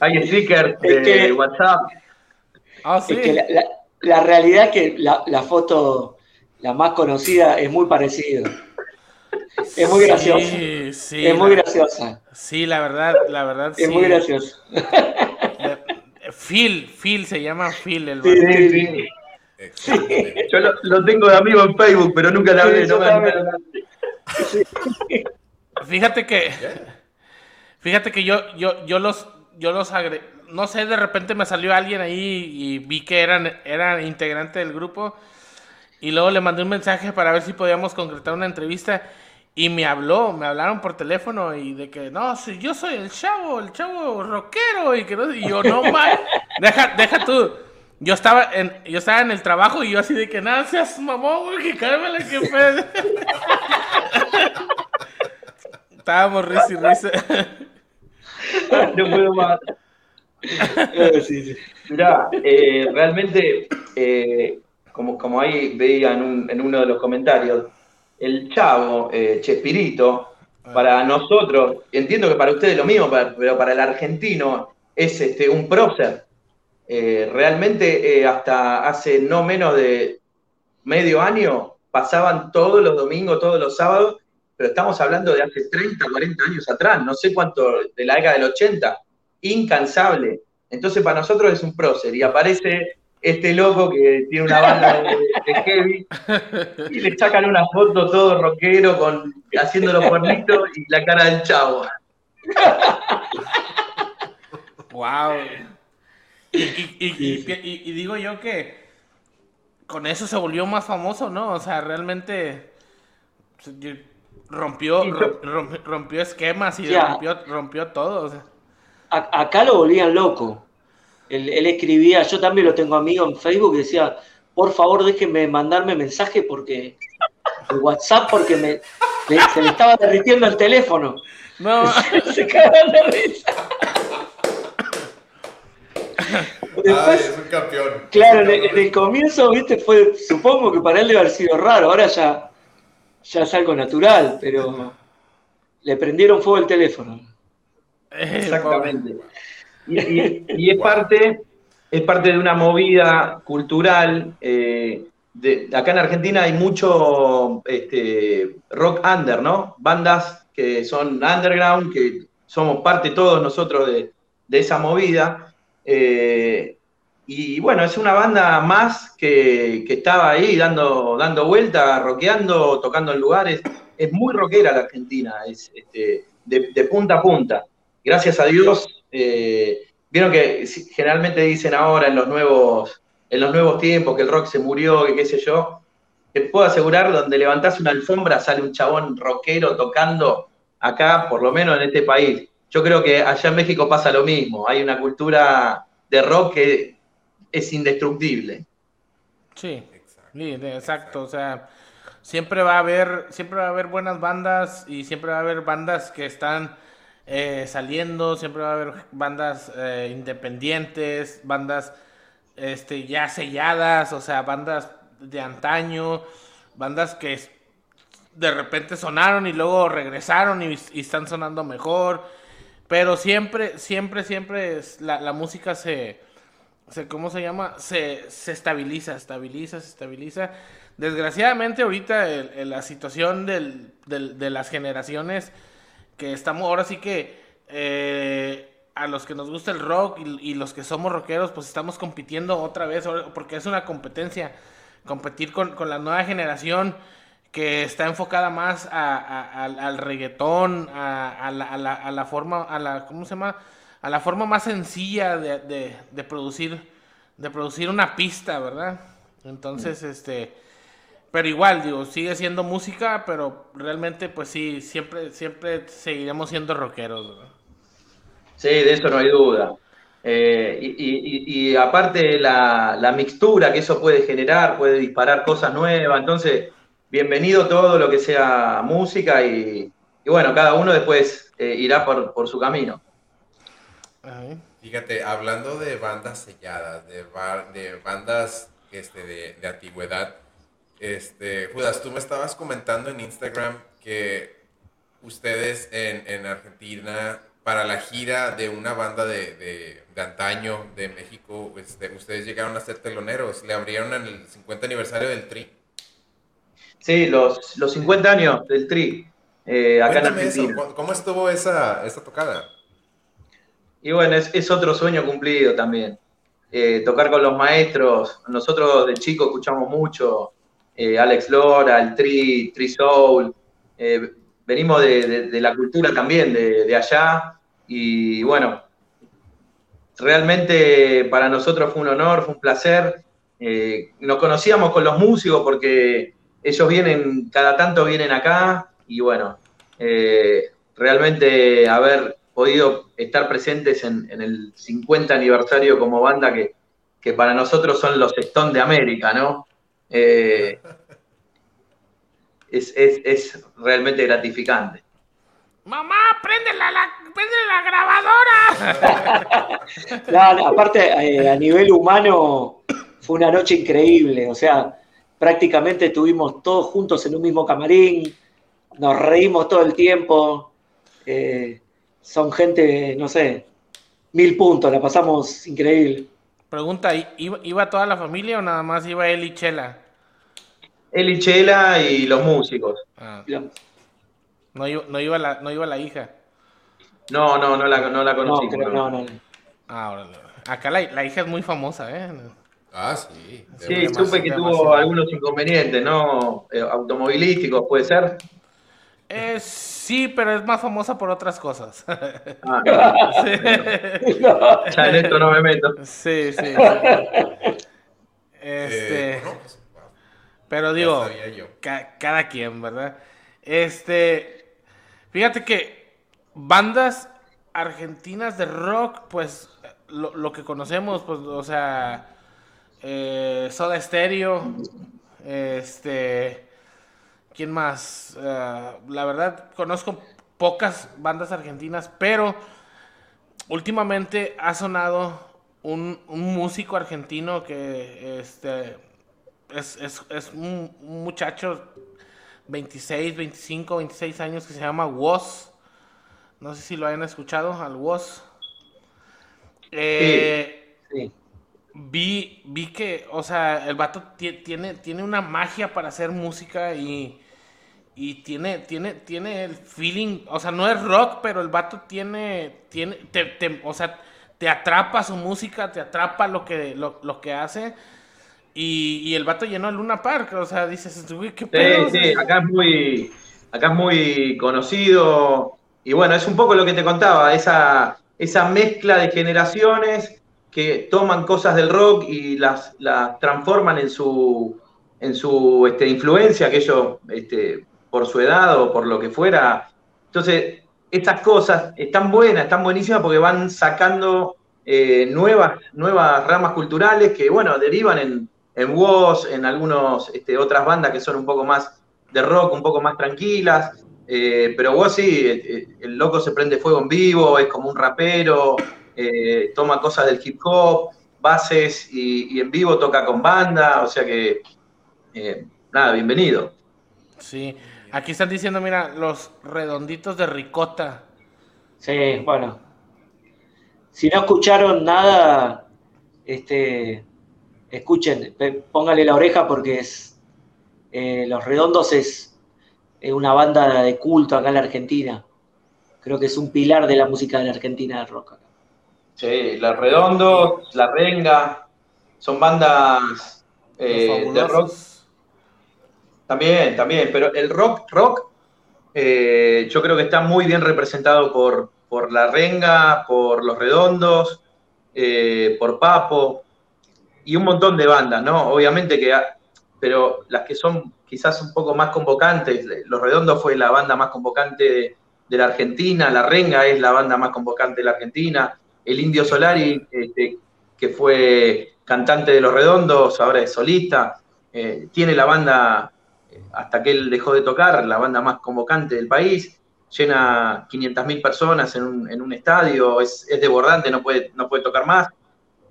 hay stickers Es de que- WhatsApp. Ah, sí. Es que la, la- la realidad es que la, la foto, la más conocida, es muy parecida. Es muy graciosa. Sí, sí, es muy la- graciosa. Sí, la verdad, la verdad, Es sí. muy graciosa. Eh, Phil, Phil se llama Phil el Sí. Yo lo, lo tengo de amigo en Facebook, pero nunca la Sí, hablé. no me. Fíjate que, fíjate que yo, yo, yo los, yo los agre- no sé, de repente me salió alguien ahí y vi que eran, eran integrante del grupo y luego le mandé un mensaje para ver si podíamos concretar una entrevista y me habló, me hablaron por teléfono y de que no, si yo soy el chavo, el chavo rockero y que no, y yo no más, <laughs> deja, deja tú. Yo estaba en, yo estaba en el trabajo y yo así de que nada seas mamón, güey, que que <laughs> pedo. Estábamos risa y risa. <laughs> No puedo más. Eh, sí, sí. Mirá, eh, realmente, eh, como, como ahí veía en, un- en uno de los comentarios, el chavo, eh, Chespirito, para nosotros, entiendo que para ustedes lo mismo, para- pero para el argentino es este, un prócer. Eh, realmente eh, hasta hace no menos de medio año pasaban todos los domingos, todos los sábados, pero estamos hablando de hace 30, 40 años atrás, no sé cuánto, de la década del 80, incansable. Entonces para nosotros es un prócer y aparece este loco que tiene una banda de, de heavy y le sacan una foto todo rockero con, haciendo los cuernitos y la cara del chavo. Wow. Y, y- y- y- y- y digo yo que con eso se volvió más famoso, ¿no? O sea, realmente pues, rompió, rompió esquemas y rompió, rompió todo. o sea. A- acá lo volvían loco. Él, él escribía, yo también lo tengo amigo en Facebook, y decía, por favor déjenme mandarme mensaje porque el WhatsApp porque me, me- se me estaba derritiendo el teléfono. No, <laughs> se cagaban de risa. Ay, Después, es un campeón. claro, en un el, en el comienzo, viste, fue, supongo que para él debe haber sido raro, ahora ya, ya es algo natural, pero le prendieron fuego el teléfono. <laughs> Exactamente. Y, y- y es <laughs> parte, es parte de una movida cultural. eh, de, acá en Argentina hay mucho este, rock under, ¿no? Bandas que son underground, que somos parte todos nosotros de, de esa movida. Eh, y bueno, es una banda más que, que estaba ahí dando, dando vuelta, rockeando, tocando en lugares. Es muy rockera la Argentina, es este, de, de punta a punta gracias a Dios, eh, vieron que generalmente dicen ahora en los nuevos, en los nuevos tiempos que el rock se murió, que qué sé yo. Te puedo asegurar, donde levantás una alfombra sale un chabón rockero tocando acá, por lo menos en este país. Yo creo que allá en México pasa lo mismo. Hay una cultura de rock que es indestructible. Sí, Exacto. exacto, o sea, siempre va a haber, siempre va a haber buenas bandas y siempre va a haber bandas que están eh, saliendo, siempre va a haber bandas eh, independientes, bandas este, ya selladas, o sea, bandas de antaño, bandas que de repente sonaron y luego regresaron y, están sonando mejor, pero siempre, siempre, siempre la, música se, se, ¿cómo se llama? Se, se estabiliza, estabiliza, se estabiliza. Desgraciadamente ahorita la situación del- de las generaciones que estamos ahora sí que eh, a los que nos gusta el rock y, los que somos rockeros pues estamos compitiendo otra vez porque es una competencia competir con, con la nueva generación que está enfocada más a- al, reggaetón, la, la- a la forma, a la, ¿cómo se llama? A la forma más sencilla de- de producir, de producir una pista, ¿verdad? Entonces, este, pero igual, digo, sigue siendo música, pero realmente, pues sí, siempre, siempre seguiremos siendo rockeros, ¿verdad? Sí, de eso no hay duda. Eh, y, y- y- y aparte la, la mixtura que eso puede generar, puede disparar cosas nuevas. Entonces, bienvenido todo lo que sea música y, y bueno, cada uno después eh, irá por, por su camino. Fíjate, hablando de bandas selladas, de, bar- de bandas este, de, de antigüedad, este, Judas, tú me estabas comentando en Instagram que ustedes en, en Argentina, para la gira de una banda de, de- de antaño de México, este, ustedes llegaron a ser teloneros, le abrieron en el 50 aniversario del Tri. Sí, los, los 50 años del Tri, eh, acá en Cuéntame eso, Argentina. ¿cómo- ¿cómo estuvo esa, esa tocada? Y bueno, es, es otro sueño cumplido también. Eh, tocar con los maestros. Nosotros de chico escuchamos mucho eh, Alex Lora, el Tri, Tri Soul. Eh, venimos de, la cultura también de, allá. Y bueno, realmente para nosotros fue un honor, fue un placer. Eh, nos conocíamos con los músicos porque ellos vienen, cada tanto vienen acá. Y bueno, realmente haber podido estar presentes en, en el 50 aniversario como banda que, que para nosotros son los Stone de América, ¿no? Eh, es, es- es realmente gratificante. Mamá, prende la, la, prende la grabadora. <laughs> No, no, aparte, eh, a nivel humano, fue una noche increíble. O sea, prácticamente estuvimos todos juntos en un mismo camarín, nos reímos todo el tiempo. eh, son gente, no sé, mil puntos, la pasamos increíble. Pregunta, ¿i- ¿iba, ¿iba toda la familia o nada más iba él y Chela? Él y Chela y los músicos. Ah, no, iba, no, iba la, no iba la hija. No, no, no la, no la No, creo- no, no. Ah, órale. Acá la, la hija es muy famosa, ¿eh? Ah, sí. Sí, supe que tuvo demasiado. algunos inconvenientes, ¿no? Eh, automovilísticos, puede ser. Eh, sí, pero es más famosa por otras cosas. Ah, ya en esto no me meto. sí, sí. sí. Este, Eh, no, pues, wow, pero digo, sabía yo. ca- cada quien, ¿verdad? Este, fíjate que bandas argentinas de rock, pues lo, lo que conocemos, pues, o sea, eh, Soda Stereo, este, ¿quién más? Eh, la verdad, conozco pocas bandas argentinas, pero últimamente ha sonado un, un músico argentino que este, es, es, es un, un muchacho 26, 25, 26 años que se llama Woz. No sé si lo hayan escuchado, al Woz. Eh, Sí. vi, vi que, o sea, el vato ti- tiene, tiene una magia para hacer música y, y tiene, tiene, tiene el feeling, o sea, no es rock, pero el vato tiene, tiene, te, te- o sea, te atrapa su música, te atrapa lo que, lo, lo que hace. Y, y el vato llenó el Luna Park, o sea, dices, "Güey, qué pedo. Sí, sí, acá es muy, acá es muy conocido. Y bueno, es un poco lo que te contaba, esa, esa mezcla de generaciones que toman cosas del rock y las, las transforman en su, en su este, influencia, que ellos, este, por su edad o por lo que fuera. Entonces, estas cosas están buenas, están buenísimas porque van sacando eh, nuevas, nuevas ramas culturales que, bueno, derivan en, en Woz, en algunas este, otras bandas que son un poco más de rock, un poco más tranquilas. Eh, pero Woz sí, el loco se prende fuego en vivo, es como un rapero, eh, toma cosas del hip hop, bases y, y en vivo toca con banda, o sea que, nada, bienvenido. Sí, aquí están diciendo, mira, los redonditos de ricota. Sí, bueno. Si no escucharon nada, este, escuchen, póngale la oreja porque es eh, Los Redondos es, es una banda de culto acá en la Argentina. Creo que es un pilar de la música de la Argentina de rock. acá. Sí, Los Redondos, La Renga, son bandas Los eh, de rock. También, también, pero el rock, rock, eh, yo creo que está muy bien representado por, por La Renga, por Los Redondos, eh, por Papo y un montón de bandas, ¿no? Obviamente que, ha- pero las que son quizás un poco más convocantes, Los Redondos fue la banda más convocante de, la Argentina, La Renga es la banda más convocante de la Argentina, el Indio Solari, este, que fue cantante de Los Redondos, ahora es solista, eh, tiene la banda eh, hasta que él dejó de tocar, la banda más convocante del país, llena 500.000 personas en un, en un estadio, es, es desbordante, no puede, no puede tocar más.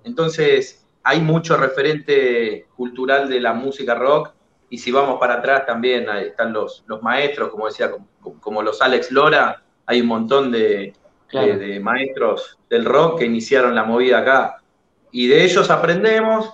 Entonces, hay mucho referente cultural de la música rock, y si vamos para atrás también ahí están los, los maestros, como decía, como, como los Alex Lora, hay un montón de, Claro. de- de maestros del rock que iniciaron la movida acá. Y de ellos aprendemos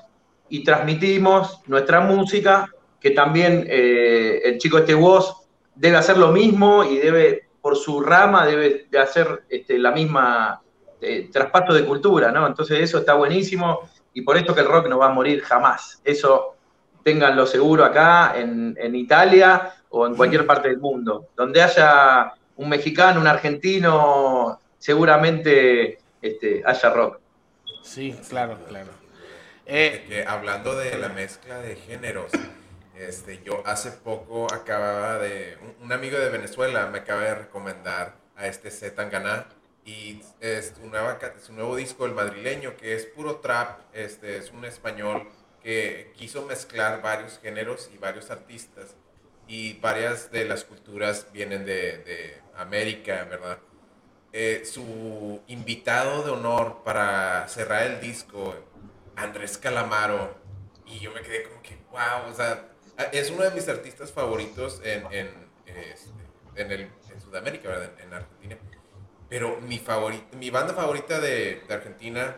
y transmitimos nuestra música, que también eh, el chico este Woz debe hacer lo mismo y debe, por su rama, debe de hacer este, la misma eh, traspaso de cultura, ¿no? Entonces eso está buenísimo y por esto que el rock no va a morir jamás. Eso ténganlo seguro acá en, en Italia o en cualquier parte del mundo. Donde haya un mexicano, un argentino, seguramente este, haya rock. Sí, claro, claro. Eh, que hablando de la mezcla de géneros, este, yo hace poco acababa de, un, un amigo de Venezuela me acaba de recomendar a este Z Tangana y es nueva, ca- su nuevo disco, El Madrileño, que es puro trap, este, es un español que quiso mezclar varios géneros y varios artistas y varias de las culturas vienen de, de América, ¿verdad? Eh, su invitado de honor para cerrar el disco, Andrés Calamaro, y yo me quedé como que, wow, o sea, es uno de mis artistas favoritos en, en, este, en, el, en Sudamérica, ¿verdad? En, en Argentina. Pero mi, favorita, mi banda favorita de, de Argentina,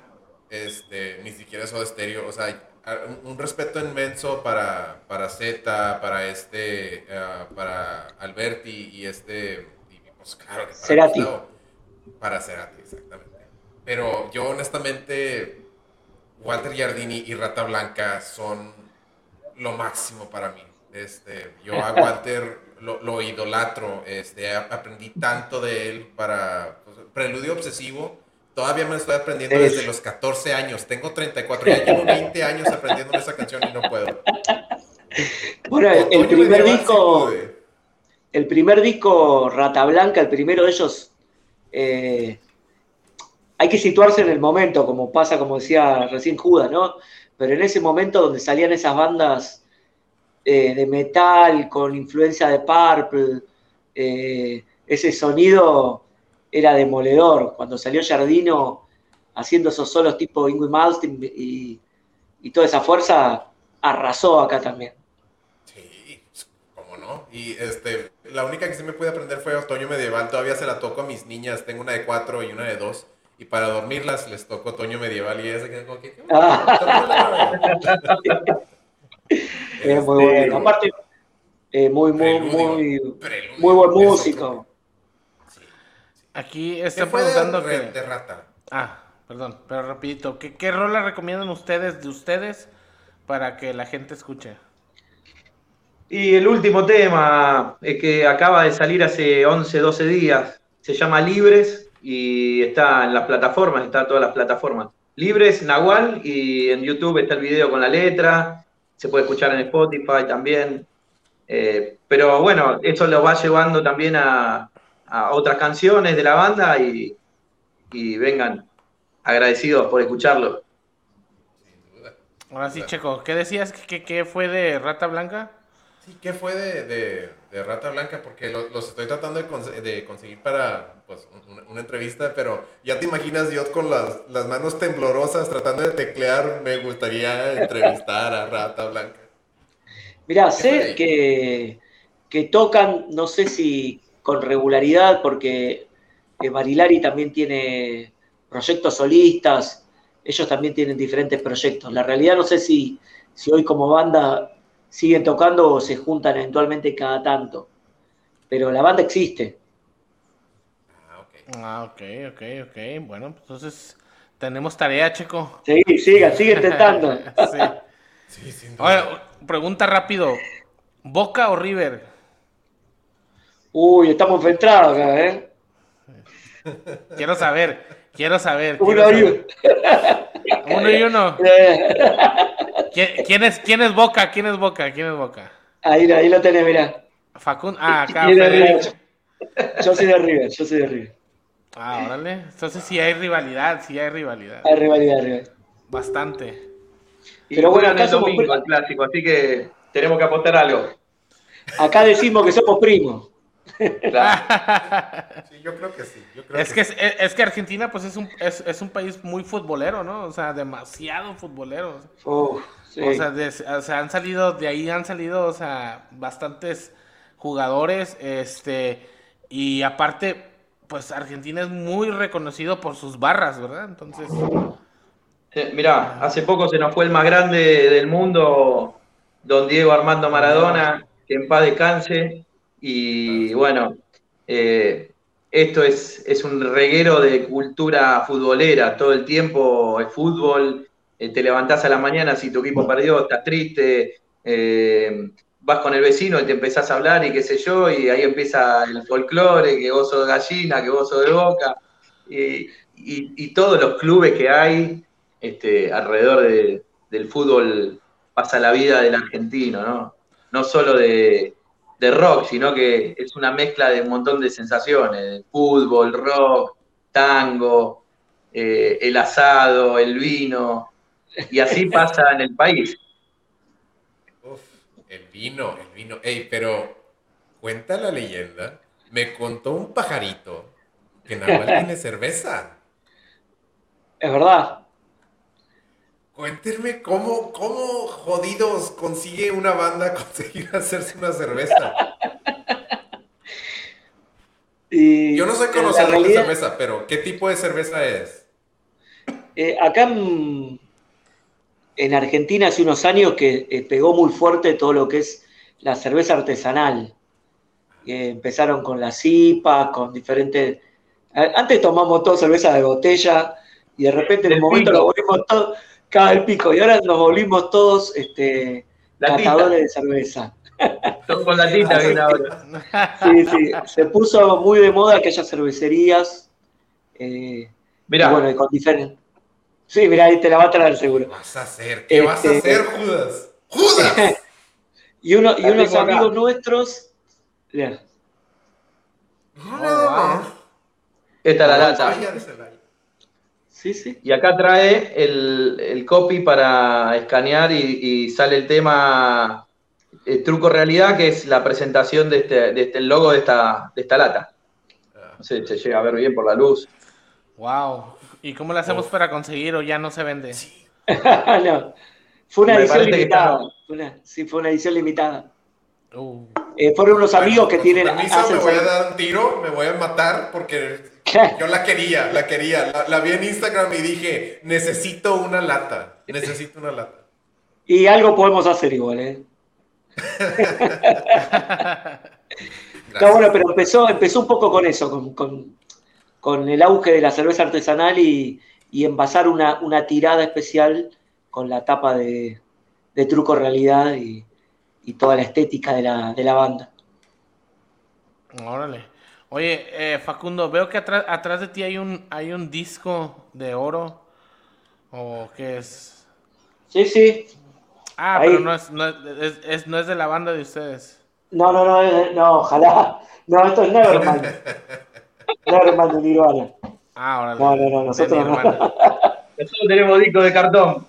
este, ni siquiera es Soda Stereo, o sea, un, respeto inmenso para, para Z, para este, ah, para Alberti y este, y pues claro, que para Cerati. Gustavo. Para Cerati, exactamente. Pero yo honestamente, Walter Giardini y Rata Blanca son lo máximo para mí. Este, yo a Walter lo, lo idolatro, este, aprendí tanto de él para pues, Preludio Obsesivo. Todavía me lo estoy aprendiendo Es- desde los 14 años. Tengo 34, ya llevo 20 años aprendiendo esa canción y no puedo. Bueno, el, primer disco, el primer disco Rata Blanca, el primero de ellos, eh, hay que situarse en el momento, como pasa, como decía recién Judas, ¿no? Pero en ese momento donde salían esas bandas eh, de metal con influencia de Purple, eh, ese sonido era demoledor. Cuando salió Jardino haciendo esos solos tipo Ingrid Malmsteen y, y toda esa fuerza, arrasó acá también. Sí, cómo no. Y este, la única que sí me pude aprender fue Otoño Medieval. Todavía se la toco a mis niñas. Tengo una de cuatro y una de dos. Y para dormirlas les toco Otoño Medieval y ellas se quedan como que... ¿qué? <laughs> Es muy Este, bueno. Aparte, eh, muy, muy, Preludio, muy, Preludio, muy buen músico. Aquí ¿Qué están fue de, preguntando re- que... de rata? Ah, perdón, pero rapidito. ¿Qué, qué rola recomiendan ustedes de ustedes para que la gente escuche? Y el último tema, eh, que acaba de salir hace 11, 12 días, se llama Libres y está en las plataformas, está en todas las plataformas. Libres, Nahual, y en YouTube está el video con la letra, se puede escuchar en Spotify también. Eh, pero bueno, eso lo va llevando también a, a otras canciones de la banda y, y vengan agradecidos por escucharlo. Sin duda. Ahora sí, Checo, ¿qué decías? ¿Qué, qué fue de Rata Blanca? Sí, ¿qué fue de, de- de Rata Blanca? Porque lo- los estoy tratando de, conse- de conseguir para pues, un- una, entrevista, pero ya te imaginas yo con las, las manos temblorosas tratando de teclear, me gustaría entrevistar a Rata Blanca. Fue sé que, que tocan, no sé si con regularidad, porque eh, Marilari también tiene proyectos solistas, ellos también tienen diferentes proyectos. La realidad no sé si, si hoy como banda siguen tocando o se juntan eventualmente cada tanto, pero la banda existe. Ah, ok. Ah, ok, ok, ok. Bueno, entonces tenemos tarea, Checo. Sí, sigan, sigan intentando. <laughs> sí. Sí, sin duda. Ahora, pregunta rápido. ¿Boca o River? Uy, estamos enfrentados acá, ¿eh? Quiero saber, quiero saber. Quiero saber. Uno. Y uno. <laughs> ¿Quién, quién es, ¿Quién es Boca? ¿Quién es Boca? ¿Quién es Boca? Ahí, ahí lo tenés, mirá. Facundo. Ah, acá. Yo soy de River, yo soy de River. Ah, órale. Entonces sí hay rivalidad, sí hay rivalidad. Hay rivalidad, rivalidad. Bastante. Y Pero bueno, acá el somos domingo el clásico, así que tenemos que apostar algo. Acá decimos que somos primos. Claro. <laughs> Sí, yo creo que sí. Yo creo Es que, es, es que Argentina pues es un, es, es un país muy futbolero, ¿no? O sea, demasiado futbolero. Uf, sí. O, sea, de- o sea, han salido, de ahí han salido, o sea, bastantes jugadores, este, y aparte, pues Argentina es muy reconocido por sus barras, ¿verdad? Entonces, Eh, Mirá, hace poco se nos fue el más grande del mundo, don Diego Armando Maradona, que en paz descanse. Y bueno, eh, esto es, es un reguero de cultura futbolera. Todo el tiempo es fútbol. eh, te levantás a la mañana si tu equipo perdió, estás triste. eh, vas con el vecino y te empezás a hablar y qué sé yo, y ahí empieza el folclore, que vos sos de gallina, que vos sos de boca. Y, y- y todos los clubes que hay este, alrededor de- del fútbol pasa la vida del argentino, ¿no? No solo de, de rock, sino que es una mezcla de un montón de sensaciones, fútbol, rock, tango, eh, el asado, el vino, y así <laughs> pasa en el país. Uf, el vino, el vino. Ey, pero cuenta la leyenda. Me contó un pajarito que Nahual <laughs> tiene cerveza. Es verdad. Cuéntenme cómo, cómo jodidos consigue una banda <laughs> conseguir hacerse una cerveza. Y Yo no soy conocedor de realidad, cerveza, pero ¿qué tipo de cerveza es? eh, acá en, en Argentina hace unos años que eh, pegó muy fuerte todo lo que es la cerveza artesanal. Eh, empezaron con la cipa, con diferentes... Antes tomamos todo cerveza de botella y de repente en un Del momento nos volvimos todos, cada el pico, y ahora nos volvimos todos este, catadores de cerveza. Son con la tita viene ahora. Sí, sí, se puso muy de moda que haya cervecerías. eh, Mirá, y bueno, y con diferentes. Sí, mira, ahí te la va a traer seguro. vas a hacer? ¿Qué vas a Este- hacer, Judas? ¡Judas! <laughs> Y, uno, y unos acá. amigos nuestros. Mirá, no, no. esta es la lata. Sí, sí. Y acá trae el, el copy para escanear y, y sale el tema eh, Truco Realidad, que es la presentación de este, de este el logo de esta, de esta lata. No sé, se llega a ver bien por la luz. Wow. ¿Y cómo le hacemos para conseguir o ya no se vende? <laughs> No, Fue una Me edición limitada. está- Fue una- sí, fue una edición limitada. Uh, Eh, fueron unos amigos que tienen. permiso, hacen- me voy a dar un tiro, me voy a matar porque <laughs> yo la quería, la quería. La, la vi en Instagram y dije, necesito una lata. Necesito una lata. Y algo podemos hacer igual, ¿eh? <laughs> No, bueno, pero empezó, empezó un poco con eso, con, con- con el auge de la cerveza artesanal y, y envasar una, una tirada especial con la tapa de, de Truco Realidad y, y toda la estética de la, de la banda. órale. Oye, eh, Facundo, veo que atrás, atrás de ti hay un, hay un disco de oro. ¿O qué es? Sí, sí. Ah, Ahí. pero no es, no, es, es- no es de la banda de ustedes. No, no, no, eh, no, ojalá. No, esto es Nevermind. <laughs> Nevermind de Nirvana. Ah, órale. No, no, no, nosotros no. <laughs> Nosotros tenemos disco de cartón.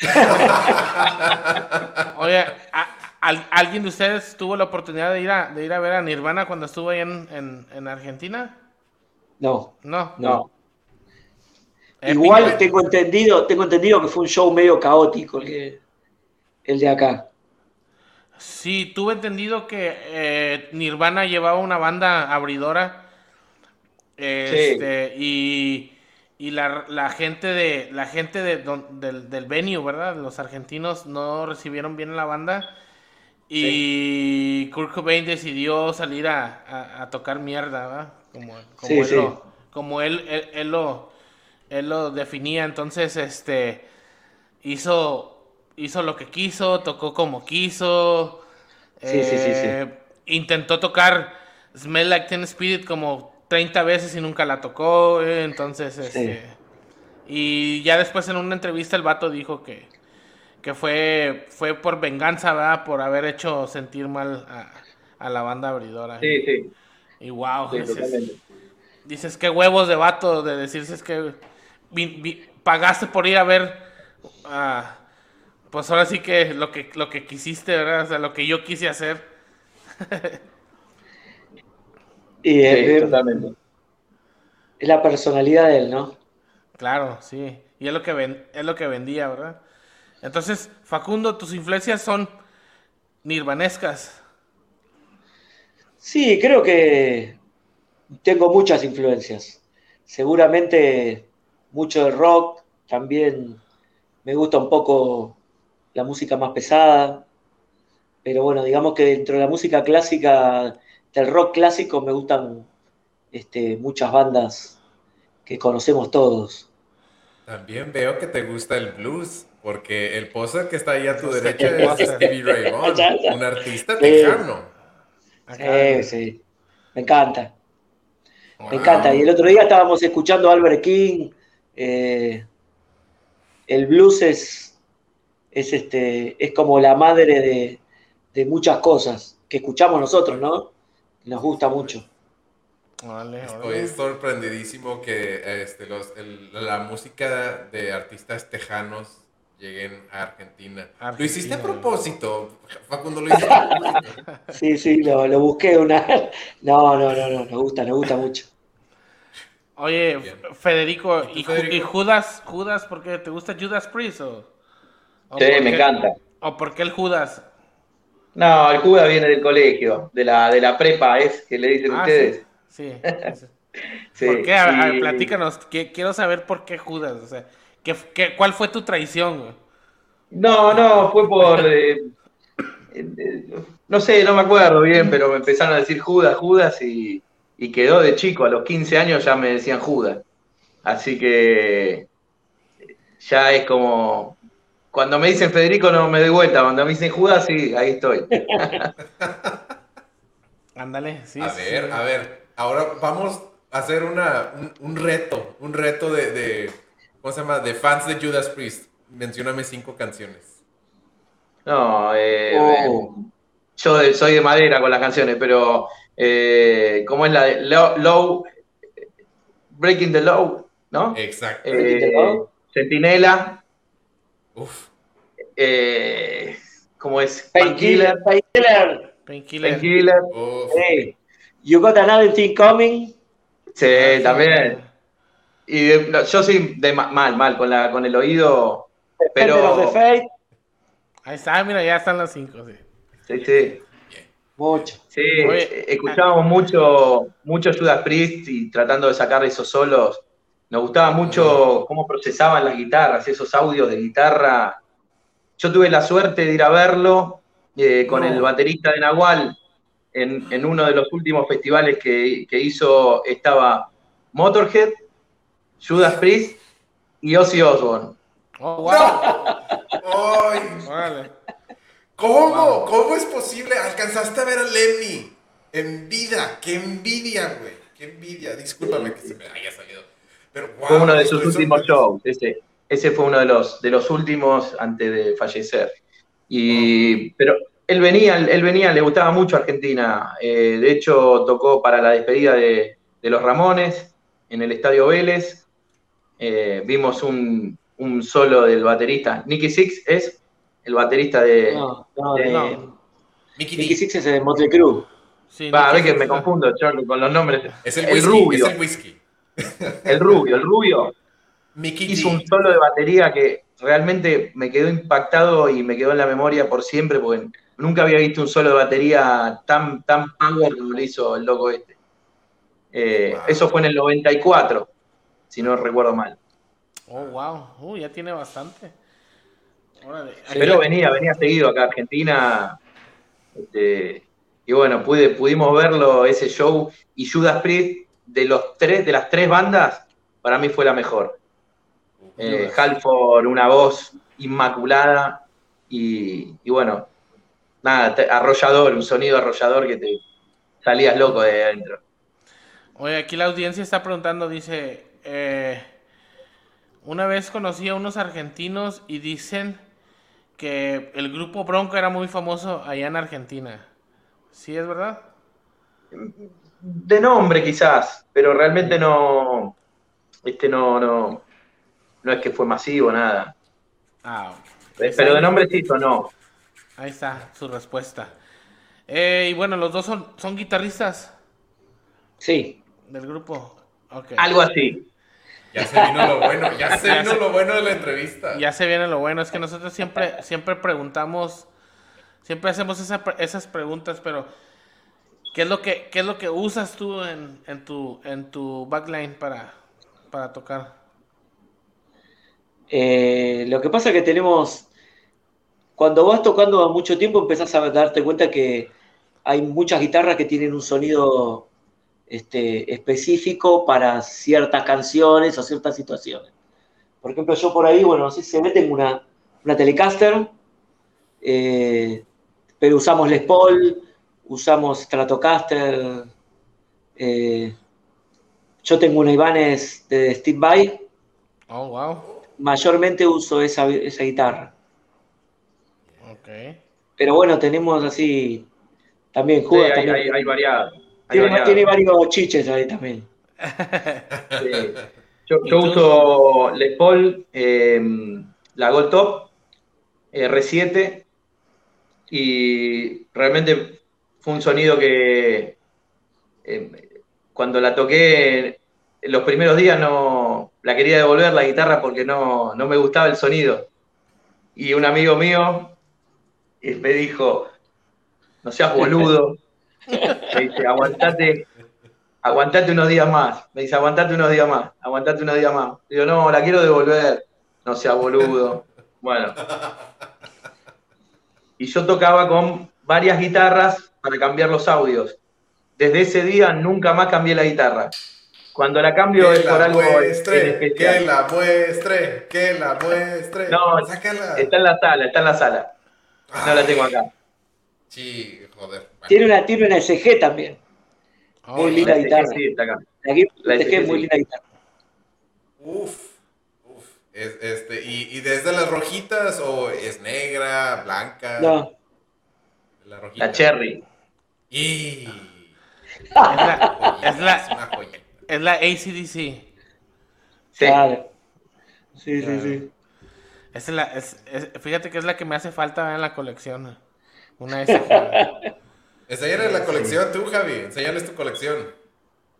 <laughs> Oye, ¿a- al- ¿alguien de ustedes tuvo la oportunidad de ir a, de ir a ver a Nirvana cuando estuvo ahí en, en, en Argentina? No, No. no. Épico. Igual tengo entendido, tengo entendido que fue un show medio caótico el, que- el de acá. Sí, tuve entendido que eh, Nirvana llevaba una banda abridora. Este, y, y la, la gente de la gente de don- del, del venue, ¿verdad? Los argentinos no recibieron bien la banda. Y Kurt Cobain decidió salir a, a- a tocar mierda, ¿verdad? Como, como Sí, él, sí. Lo, como él, él, él lo, él lo definía. Entonces, este hizo, hizo lo que quiso, tocó como quiso. Sí, sí, sí, sí. eh, Intentó tocar Smell Like Teen Spirit como 30 veces y nunca la tocó. eh, entonces, este. Y ya después en una entrevista el vato dijo que, que fue, fue por venganza, ¿verdad? Por haber hecho sentir mal a, a la banda abridora. Sí, sí, Y wow, sí, dices, totalmente. dices que huevos de vato de decirse es que vi- vi- pagaste por ir a ver pues ahora sí que lo que lo que quisiste, ¿verdad? O sea, lo que yo quise hacer. <laughs> Y Sí, totalmente. es la personalidad de él, ¿no? Claro, sí. Y es lo que ven, es lo que vendía, ¿verdad? Entonces, Facundo, tus influencias son nirvanescas. Sí, creo que tengo muchas influencias. Seguramente mucho de rock, también me gusta un poco la música más pesada, pero bueno, digamos que dentro de la música clásica, del rock clásico, me gustan este, muchas bandas que conocemos todos. También veo que te gusta el blues, porque el póster que está ahí a tu derecha es. Stevie Ray Vaughan, <laughs> un artista tejano. Sí, sí, me encanta. Me encanta. Y el otro día estábamos escuchando a Albert King. eh, el blues es, es, este, es como la madre de, de muchas cosas que escuchamos nosotros, ¿no? Nos gusta mucho. Órale, Estoy sorprendidísimo que este, los, el- la música de artistas tejanos lleguen a Argentina. Argentina, Lo hiciste a propósito, Facundo, lo hiciste a propósito. Sí, sí, lo, lo busqué una. <laughs> No, no, no, no, nos gusta, nos gusta mucho. Oye, Bien. Federico, ¿Y ¿y, Federico? y Judas, Judas, por qué te gusta Judas Priest o? o Sí, por me qué- encanta. ¿O por qué el Judas? No, el Judas viene del colegio, de la, de la prepa, es que le dicen Ah, ustedes. sí. sí. <laughs> Sí, ¿Por qué? A ver, a y- platícanos. que- quiero saber por qué Judas. O sea, ¿qué, qué- cuál fue tu traición? güey? No, no, fue por. eh, eh, no sé, no me acuerdo bien, pero me empezaron a decir Judas, Judas y, y quedó de chico. A los 15 años ya me decían Judas. Así que ya es como. Cuando me dicen Federico no me doy vuelta. Cuando me dicen Judas, sí, ahí estoy. <laughs> Ándale, sí. A sí, ver, sí. a ver, ahora vamos a hacer una, un, un reto, un reto de, de, ¿cómo se llama? De fans de Judas Priest. Mencióname cinco canciones. No, eh, Oh. yo de- soy de madera con las canciones, pero eh, ¿cómo es la de Low, Low- Breaking the Low? ¿no? Exacto. Eh, Centinela, Uf. eh, ¿cómo es? Painkiller. Painkiller, Painkiller. Uf. Hey, you got another thing coming. sí, también. Y de- no, yo soy de ma- mal, mal, con, la, con el oído, pero Faith. Ahí está, mira, ya están las cinco, sí. sí, sí. Mucho. Sí, Oye, escuchábamos mucho, mucho Judas Priest y tratando de sacar esos solos. Nos gustaba mucho cómo procesaban las guitarras, esos audios de guitarra. Yo tuve la suerte de ir a verlo eh, con No. el baterista de Nahual en, en uno de los últimos festivales que, que hizo. Estaba Motorhead, Judas Priest y Ozzy Osbourne. Oh, wow. ¡Ay! ¿Cómo? ¿Cómo es posible? Alcanzaste a ver a Lemmy en vida. ¡Qué envidia, güey! ¡Qué envidia! Discúlpame que se me haya salido. Pero wow, Fue uno de sus últimos shows. Ese, ese fue uno de los, de los últimos antes de fallecer. Y, pero él venía, él venía, le gustaba mucho Argentina. Eh, de hecho, tocó para la despedida de, de los Ramones en el Estadio Vélez. Eh, vimos un, un solo del baterista. Nicky Six es el baterista de. No, no, de- de, no. Mickey Nicky D. Six es de Motley Crue. Sí, Va, a ver que me confundo con los nombres. Es el El whisky. rubio. Es el whisky. El rubio, el rubio. Mickey hizo D. un solo de batería que realmente me quedó impactado y me quedó en la memoria por siempre, porque nunca había visto un solo de batería tan, tan power como lo hizo el loco este. Eh, Wow. Eso fue en el 94, si no recuerdo mal. Oh, wow. Uh, ya tiene bastante. Órale. Pero venía, venía seguido acá a Argentina. este, y bueno, pude, pudimos verlo, ese show. Y Judas Priest, de los tres, de las tres bandas, para mí fue la mejor. Eh, Halford, una voz inmaculada y, y bueno, nada, arrollador, un sonido arrollador que te salías loco de adentro. Oye, aquí la audiencia está preguntando, dice, eh, una vez conocí a unos argentinos y dicen que el grupo Bronco era muy famoso allá en Argentina. ¿Sí es verdad? De nombre quizás, pero realmente no, este no, no, no es que fue masivo, nada. Ah, Pero de nombre sí no. ahí está su respuesta. Eh, y bueno, los dos son, son guitarristas Sí. del grupo. Ok. Algo así. Ya se vino lo bueno. Ya se Ya vino se- lo bueno de la entrevista. Ya se viene lo bueno, es que nosotros siempre, siempre preguntamos, siempre hacemos esa esas preguntas, pero ¿qué es lo que, qué es lo que usas tú en, en tu, en tu backline para, para tocar? Eh, lo que pasa es que tenemos, cuando vas tocando mucho tiempo empezás a darte cuenta que hay muchas guitarras que tienen un sonido este, específico para ciertas canciones o ciertas situaciones. Por ejemplo, yo por ahí, bueno, no sé si se ve, tengo una, una Telecaster, eh, pero usamos Les Paul, usamos Stratocaster, eh, yo tengo una Ibanez de Steve Vai, Oh, wow. mayormente uso esa, esa guitarra. Ok. Pero bueno, tenemos así también Sí, hay, también. hay, hay variado. Tiene, tiene varios chiches ahí también. <laughs> Sí. Yo, yo uso Les Paul, eh, la Gold Top, R7, y realmente fue un sonido que eh, cuando la toqué en los primeros días no la quería devolver la guitarra porque no, no me gustaba el sonido. Y un amigo mío eh, me dijo, no seas <laughs> boludo, me dice, aguantate, aguantate unos días más. Me dice, aguantate unos días más, aguantate unos días más. Digo, no, la quiero devolver. No sea boludo. Bueno. Y yo tocaba con varias guitarras para cambiar los audios. Desde ese día nunca más cambié la guitarra. Cuando la cambio Que es por algo en muestre, especial. que la muestre, que la muestre. No, Sácala. Está en la sala, está en la sala. No la tengo acá. Sí, joder. Bueno. Tiene una, tiene una SG también. Oh, Muy linda Sí, guitarra. sí, está acá. La La SG SG, es muy sí. linda guitarra. Uf, uf. Es, este, y, y desde las rojitas o es negra, blanca. No, La rojita. La Cherry. Y. <laughs> Es la, es Es la, una joya. es la ACDC. sí, Sí. Claro. Sí, sí, Claro. sí. Esa es la, es- es- fíjate que es la que me hace falta en la colección. Una SG. Enséñale <laughs> la colección tú, Javi. Enséñales tu colección.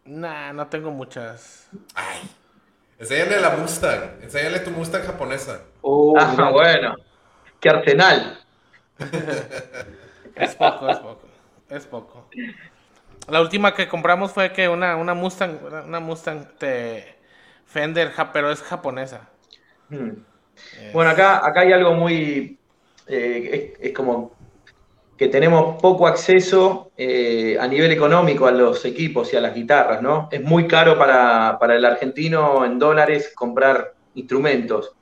nah, no tengo muchas. Ay. Enséñale la Mustang. Enséñale tu Mustang japonesa. Oh, Ah, mirá. bueno. Qué arsenal. <laughs> Es poco, es poco. Es poco. La última que compramos fue que una, una Mustang, una Mustang de Fender, ja- pero es japonesa. Hmm. Bueno, acá, acá hay algo muy. eh, es, es como que tenemos poco acceso eh, a nivel económico a los equipos y a las guitarras, ¿no? Es muy caro para, para el argentino en dólares comprar instrumentos.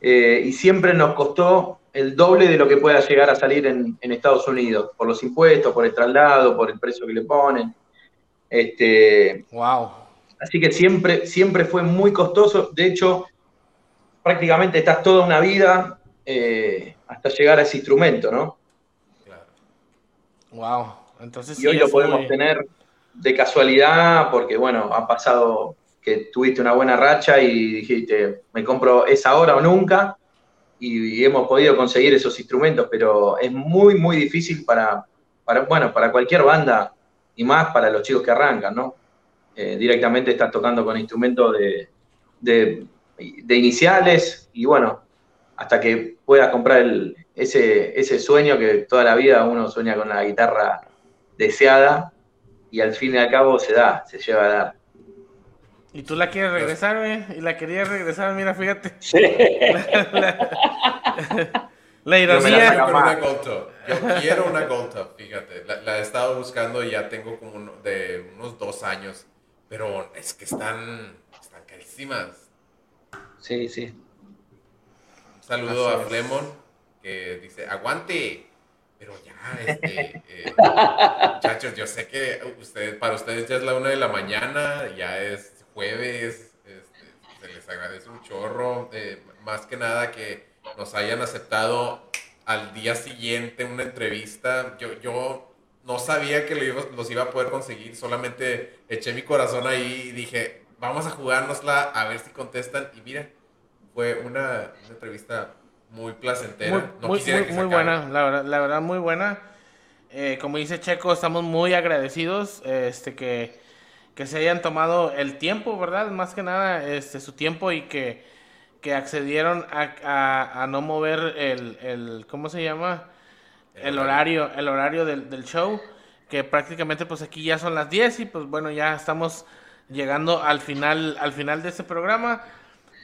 Eh, y siempre nos costó el doble de lo que pueda llegar a salir en, en Estados Unidos, por los impuestos, por el traslado, por el precio que le ponen. Este, Wow. Así que siempre, siempre fue muy costoso. De hecho, prácticamente estás toda una vida eh, hasta llegar a ese instrumento, ¿no? Wow. Entonces Y sí hoy lo podemos muy- tener de casualidad porque, bueno, ha pasado que tuviste una buena racha y dijiste, me compro esa ahora o nunca. Y, y hemos podido conseguir esos instrumentos, pero es muy, muy difícil para, para, bueno, para cualquier banda y más para los chicos que arrancan, ¿no? Eh, directamente estás tocando con instrumentos de, de, de iniciales y bueno, hasta que puedas comprar el- ese, ese sueño que toda la vida uno sueña con la guitarra deseada y al fin y al cabo se da, se lleva a dar. Y tú la quieres regresar, güey. Y la querías regresar, mira, fíjate. <laughs> Sí. <laughs> La ironía. saco. Con una Gold Top. Yo quiero una Gold Top, fíjate. La, la he estado buscando y ya tengo como uno- de unos dos años. Pero es que están, están carísimas. Sí, sí. Saludo Así a. Flemon que dice, aguante. Pero ya, este, <laughs> eh, muchachos, yo sé que ustedes, para ustedes ya es la una de la mañana, ya es jueves, este, se les agradece un chorro, eh, más que nada que nos hayan aceptado al día siguiente una entrevista. Yo, yo no sabía que los iba a poder conseguir, solamente eché mi corazón ahí y dije, vamos a jugárnosla a ver si contestan. Y mira, fue una, una entrevista muy placentera. Muy, No muy, quisiera muy- que se buena, la verdad, la verdad, muy buena. Eh, como dice Checo, estamos muy agradecidos este, que, que se hayan tomado el tiempo, ¿verdad? Más que nada este, su tiempo y que, que accedieron a, a- a no mover el, el, ¿cómo se llama? El El horario, el horario del, del show, que prácticamente pues aquí ya son las 10 y pues bueno, ya estamos llegando al final, al final de este programa.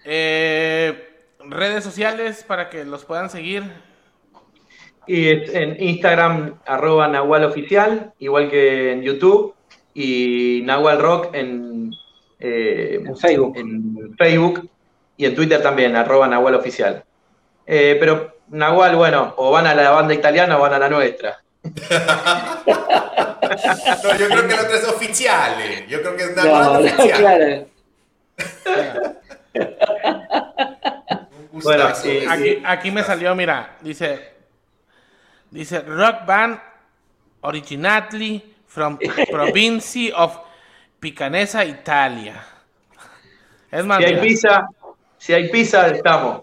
Eh, redes sociales para que los puedan seguir. Y es en Instagram, arroba Nahual Oficial, igual que en YouTube, y Nahual Rock en, eh, En Facebook. en Facebook y en Twitter también, arroba Nahual Oficial. Eh, pero Nahual, bueno, o van a la banda italiana o van a la nuestra. <laughs> No, yo creo que el otro es oficial. eh. Yo creo que es una No, claro. <laughs> <laughs> Bueno, y- Aquí, aquí me salió, mira, dice, dice Rock Band originally from <laughs> province of Picanesa, Italia. Es más, Si hay pizza, si hay pizza, estamos.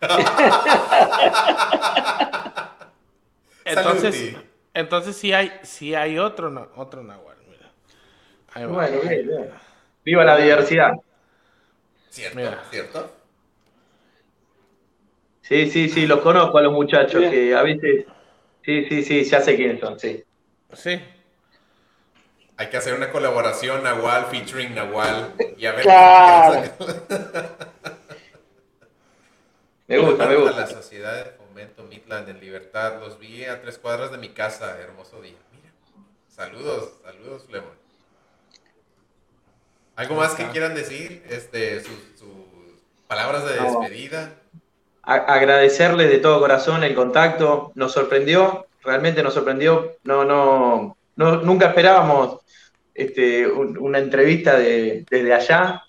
<laughs> entonces, Saluti. entonces sí hay, sí hay otro, otro Nahual, mira. Ahí va. Bueno, bien, bien. Viva la diversidad. ¿Cierto? Mira. ¿Cierto? Sí, sí, sí, los conozco a los muchachos, Bien. que a veces. Sí, sí, sí, ya sé quiénes son, sí. Sí. Hay que hacer una colaboración Nahual featuring Nahual. Y a ver Claro. <laughs> Me gusta, me A la gusta. sociedad de fomento Midland en Libertad. Los vi a tres cuadras de mi casa. Hermoso día. Mira. Saludos, saludos, Flemon. ¿Algo más que quieran decir? Este, sus, sus palabras de despedida. A- agradecerles de todo corazón el contacto. Nos sorprendió, realmente nos sorprendió. No, no, no nunca esperábamos este, un- una entrevista de- desde allá.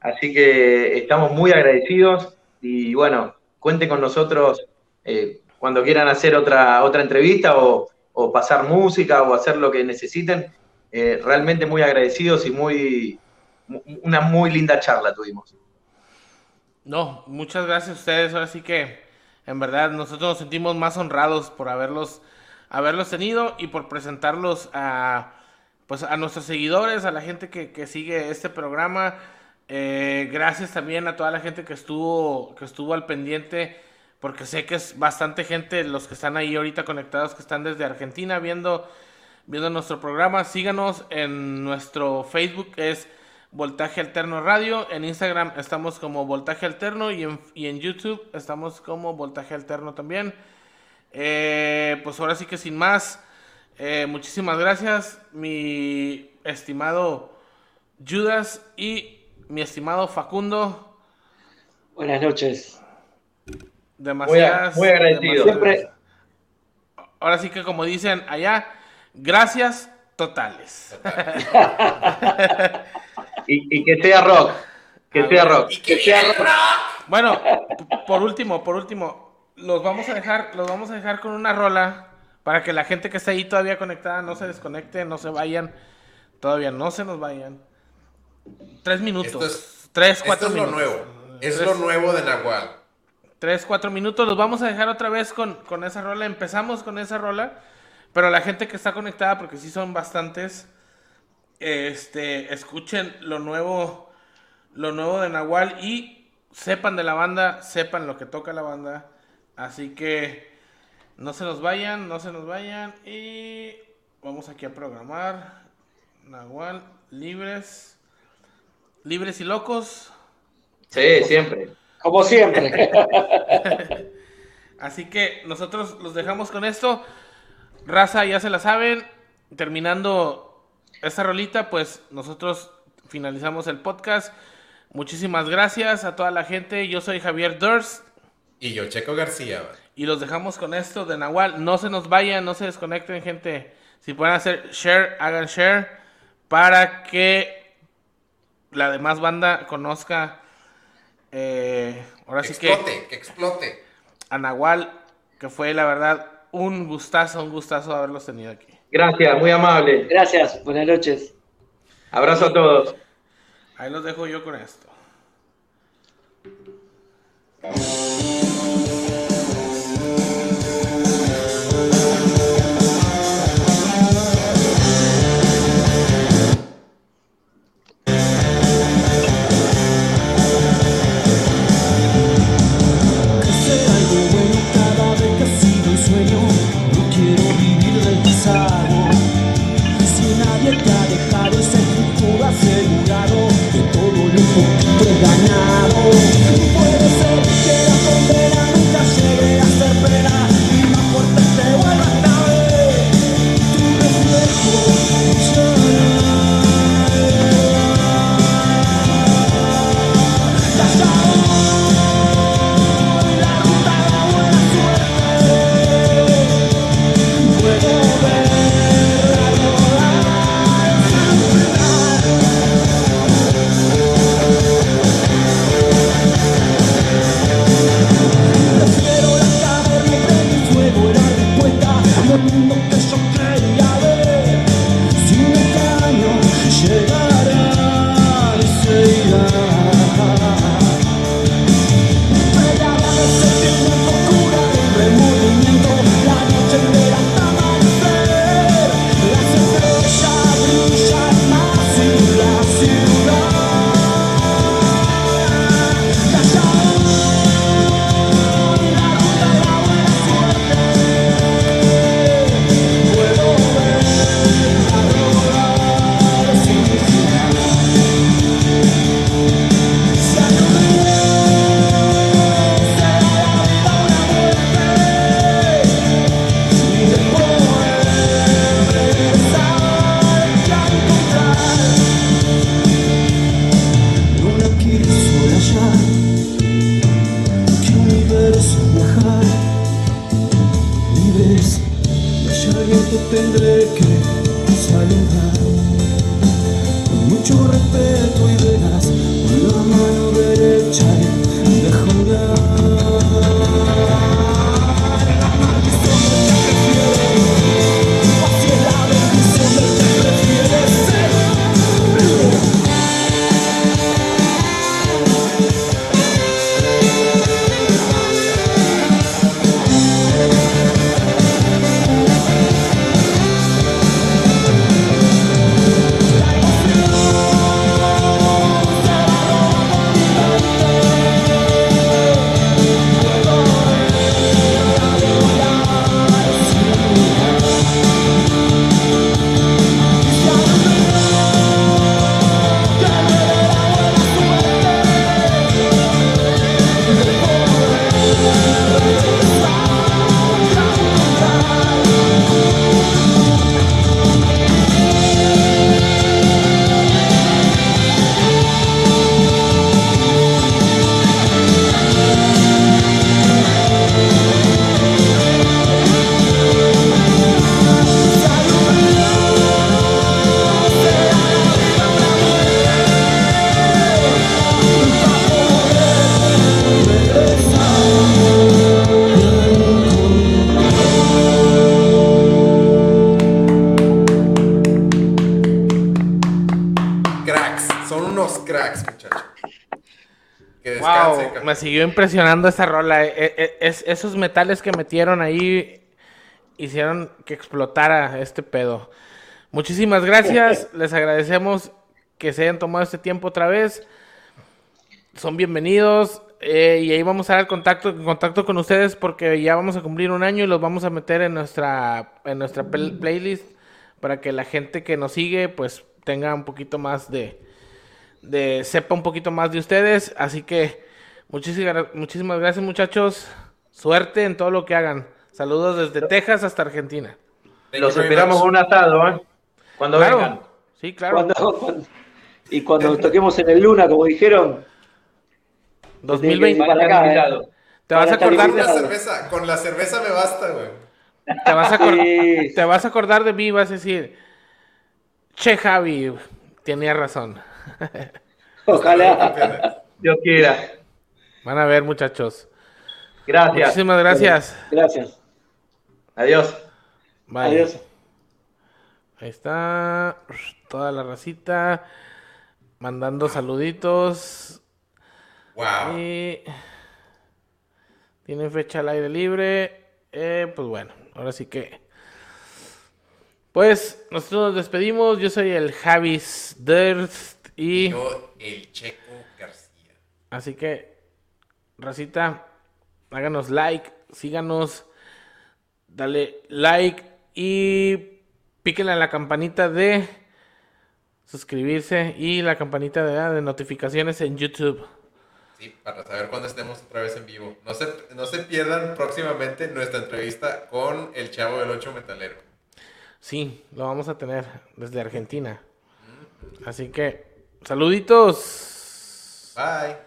Así que estamos muy agradecidos y bueno, cuenten con nosotros eh, cuando quieran hacer otra, otra entrevista o, o pasar música o hacer lo que necesiten. Eh, realmente muy agradecidos y muy, mu- una muy linda charla tuvimos. No, muchas gracias a ustedes. Ahora sí que, en verdad, nosotros nos sentimos más honrados por haberlos, haberlos tenido y por presentarlos a, pues, a nuestros seguidores, a la gente que, que sigue este programa. Eh, gracias también a toda la gente que estuvo, que estuvo al pendiente, porque sé que es bastante gente los que están ahí ahorita conectados, que están desde Argentina viendo, viendo nuestro programa. Síganos en nuestro Facebook, es Voltaje Alterno Radio. En Instagram estamos como Voltaje Alterno y en, y en YouTube estamos como Voltaje Alterno también. Eh, pues ahora sí que sin más, eh, muchísimas gracias, mi estimado Judas y mi estimado Facundo. Buenas noches. Demasiadas. muy agradecido. demasiadas- Siempre, Ahora sí que como dicen allá, gracias totales. <laughs> Y, y que sea rock. Que A sea ver. rock. Y que el rock. Bueno, por último, por último, los vamos a dejar, los vamos a dejar con una rola para que la gente que está ahí todavía conectada no se desconecte, no se vayan, todavía no se nos vayan. Tres minutos, Esto es- tres, Esto cuatro es lo nuevo. Es Tres- lo nuevo de Nahual. Tres, cuatro minutos. Los vamos a dejar otra vez con, con esa rola. Empezamos con esa rola. Pero la gente que está conectada, porque sí son bastantes, este, escuchen lo nuevo, lo nuevo de Nahual y sepan de la banda, sepan lo que toca la banda. Así que no se nos vayan, no se nos vayan. Y vamos aquí a programar. Nahual, libres. Libres y locos. Sí, siempre. como siempre. <laughs> Así que nosotros los dejamos con esto. Raza, ya se la saben. Terminando esta rolita, pues nosotros finalizamos el podcast. Muchísimas gracias a toda la gente. Yo soy Javier Durst Y yo, Checo García. y los dejamos con esto de Nahual. No se nos vayan, no se desconecten, gente. Si pueden hacer share, hagan share para que la demás banda conozca. eh, ahora Que sí que explote, que explote. a Nahual, que fue la verdad un gustazo, un gustazo haberlos tenido aquí. Gracias, muy amable. Gracias, buenas noches. Abrazo a todos. Ahí los dejo yo con esto. Respuesta del me siguió impresionando esta rola. eh, eh, es- esos metales que metieron ahí hicieron que explotara este pedo. Muchísimas gracias, les agradecemos que se hayan tomado este tiempo otra vez. Son bienvenidos eh, y ahí vamos a dar contacto, contacto con ustedes porque ya vamos a cumplir un año y los vamos a meter en nuestra, en nuestra playlist para que la gente que nos sigue pues tenga un poquito más de, de sepa un poquito más de ustedes. Así que muchísimas, muchísimas gracias muchachos. Suerte en todo lo que hagan. Saludos desde Texas hasta Argentina. Los esperamos un asado, ¿eh? Cuando Claro. vengan. Sí, claro. Cuando- cuando- y cuando toquemos en el Luna, como dijeron, 2020. Para acá, Van eh. invitados. Te vas a acordar Con la de, cerveza, con la cerveza me basta, güey. te vas a Sí. te vas a acordar de mí y vas a decir, che Javi, tenía razón. ojalá. Dios quiera. Van a ver muchachos. Gracias. Muchísimas gracias. Gracias. Adiós. Bye. Adiós. Ahí está toda la racita mandando saluditos. Wow. Y tienen fecha al aire libre. Eh, pues bueno, ahora sí que. Pues nosotros nos despedimos. Yo soy el Javis Durst. Y Yo, el Checo García. así que, racita, háganos like, síganos, dale like y píquenle a la campanita de suscribirse y la campanita de, de notificaciones en YouTube. Sí, para saber cuándo estemos otra vez en vivo. No se, no se pierdan próximamente nuestra entrevista con el Chavo del 8 Metalero. Sí, lo vamos a tener desde Argentina. Así que, saluditos. Bye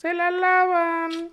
se la lavan.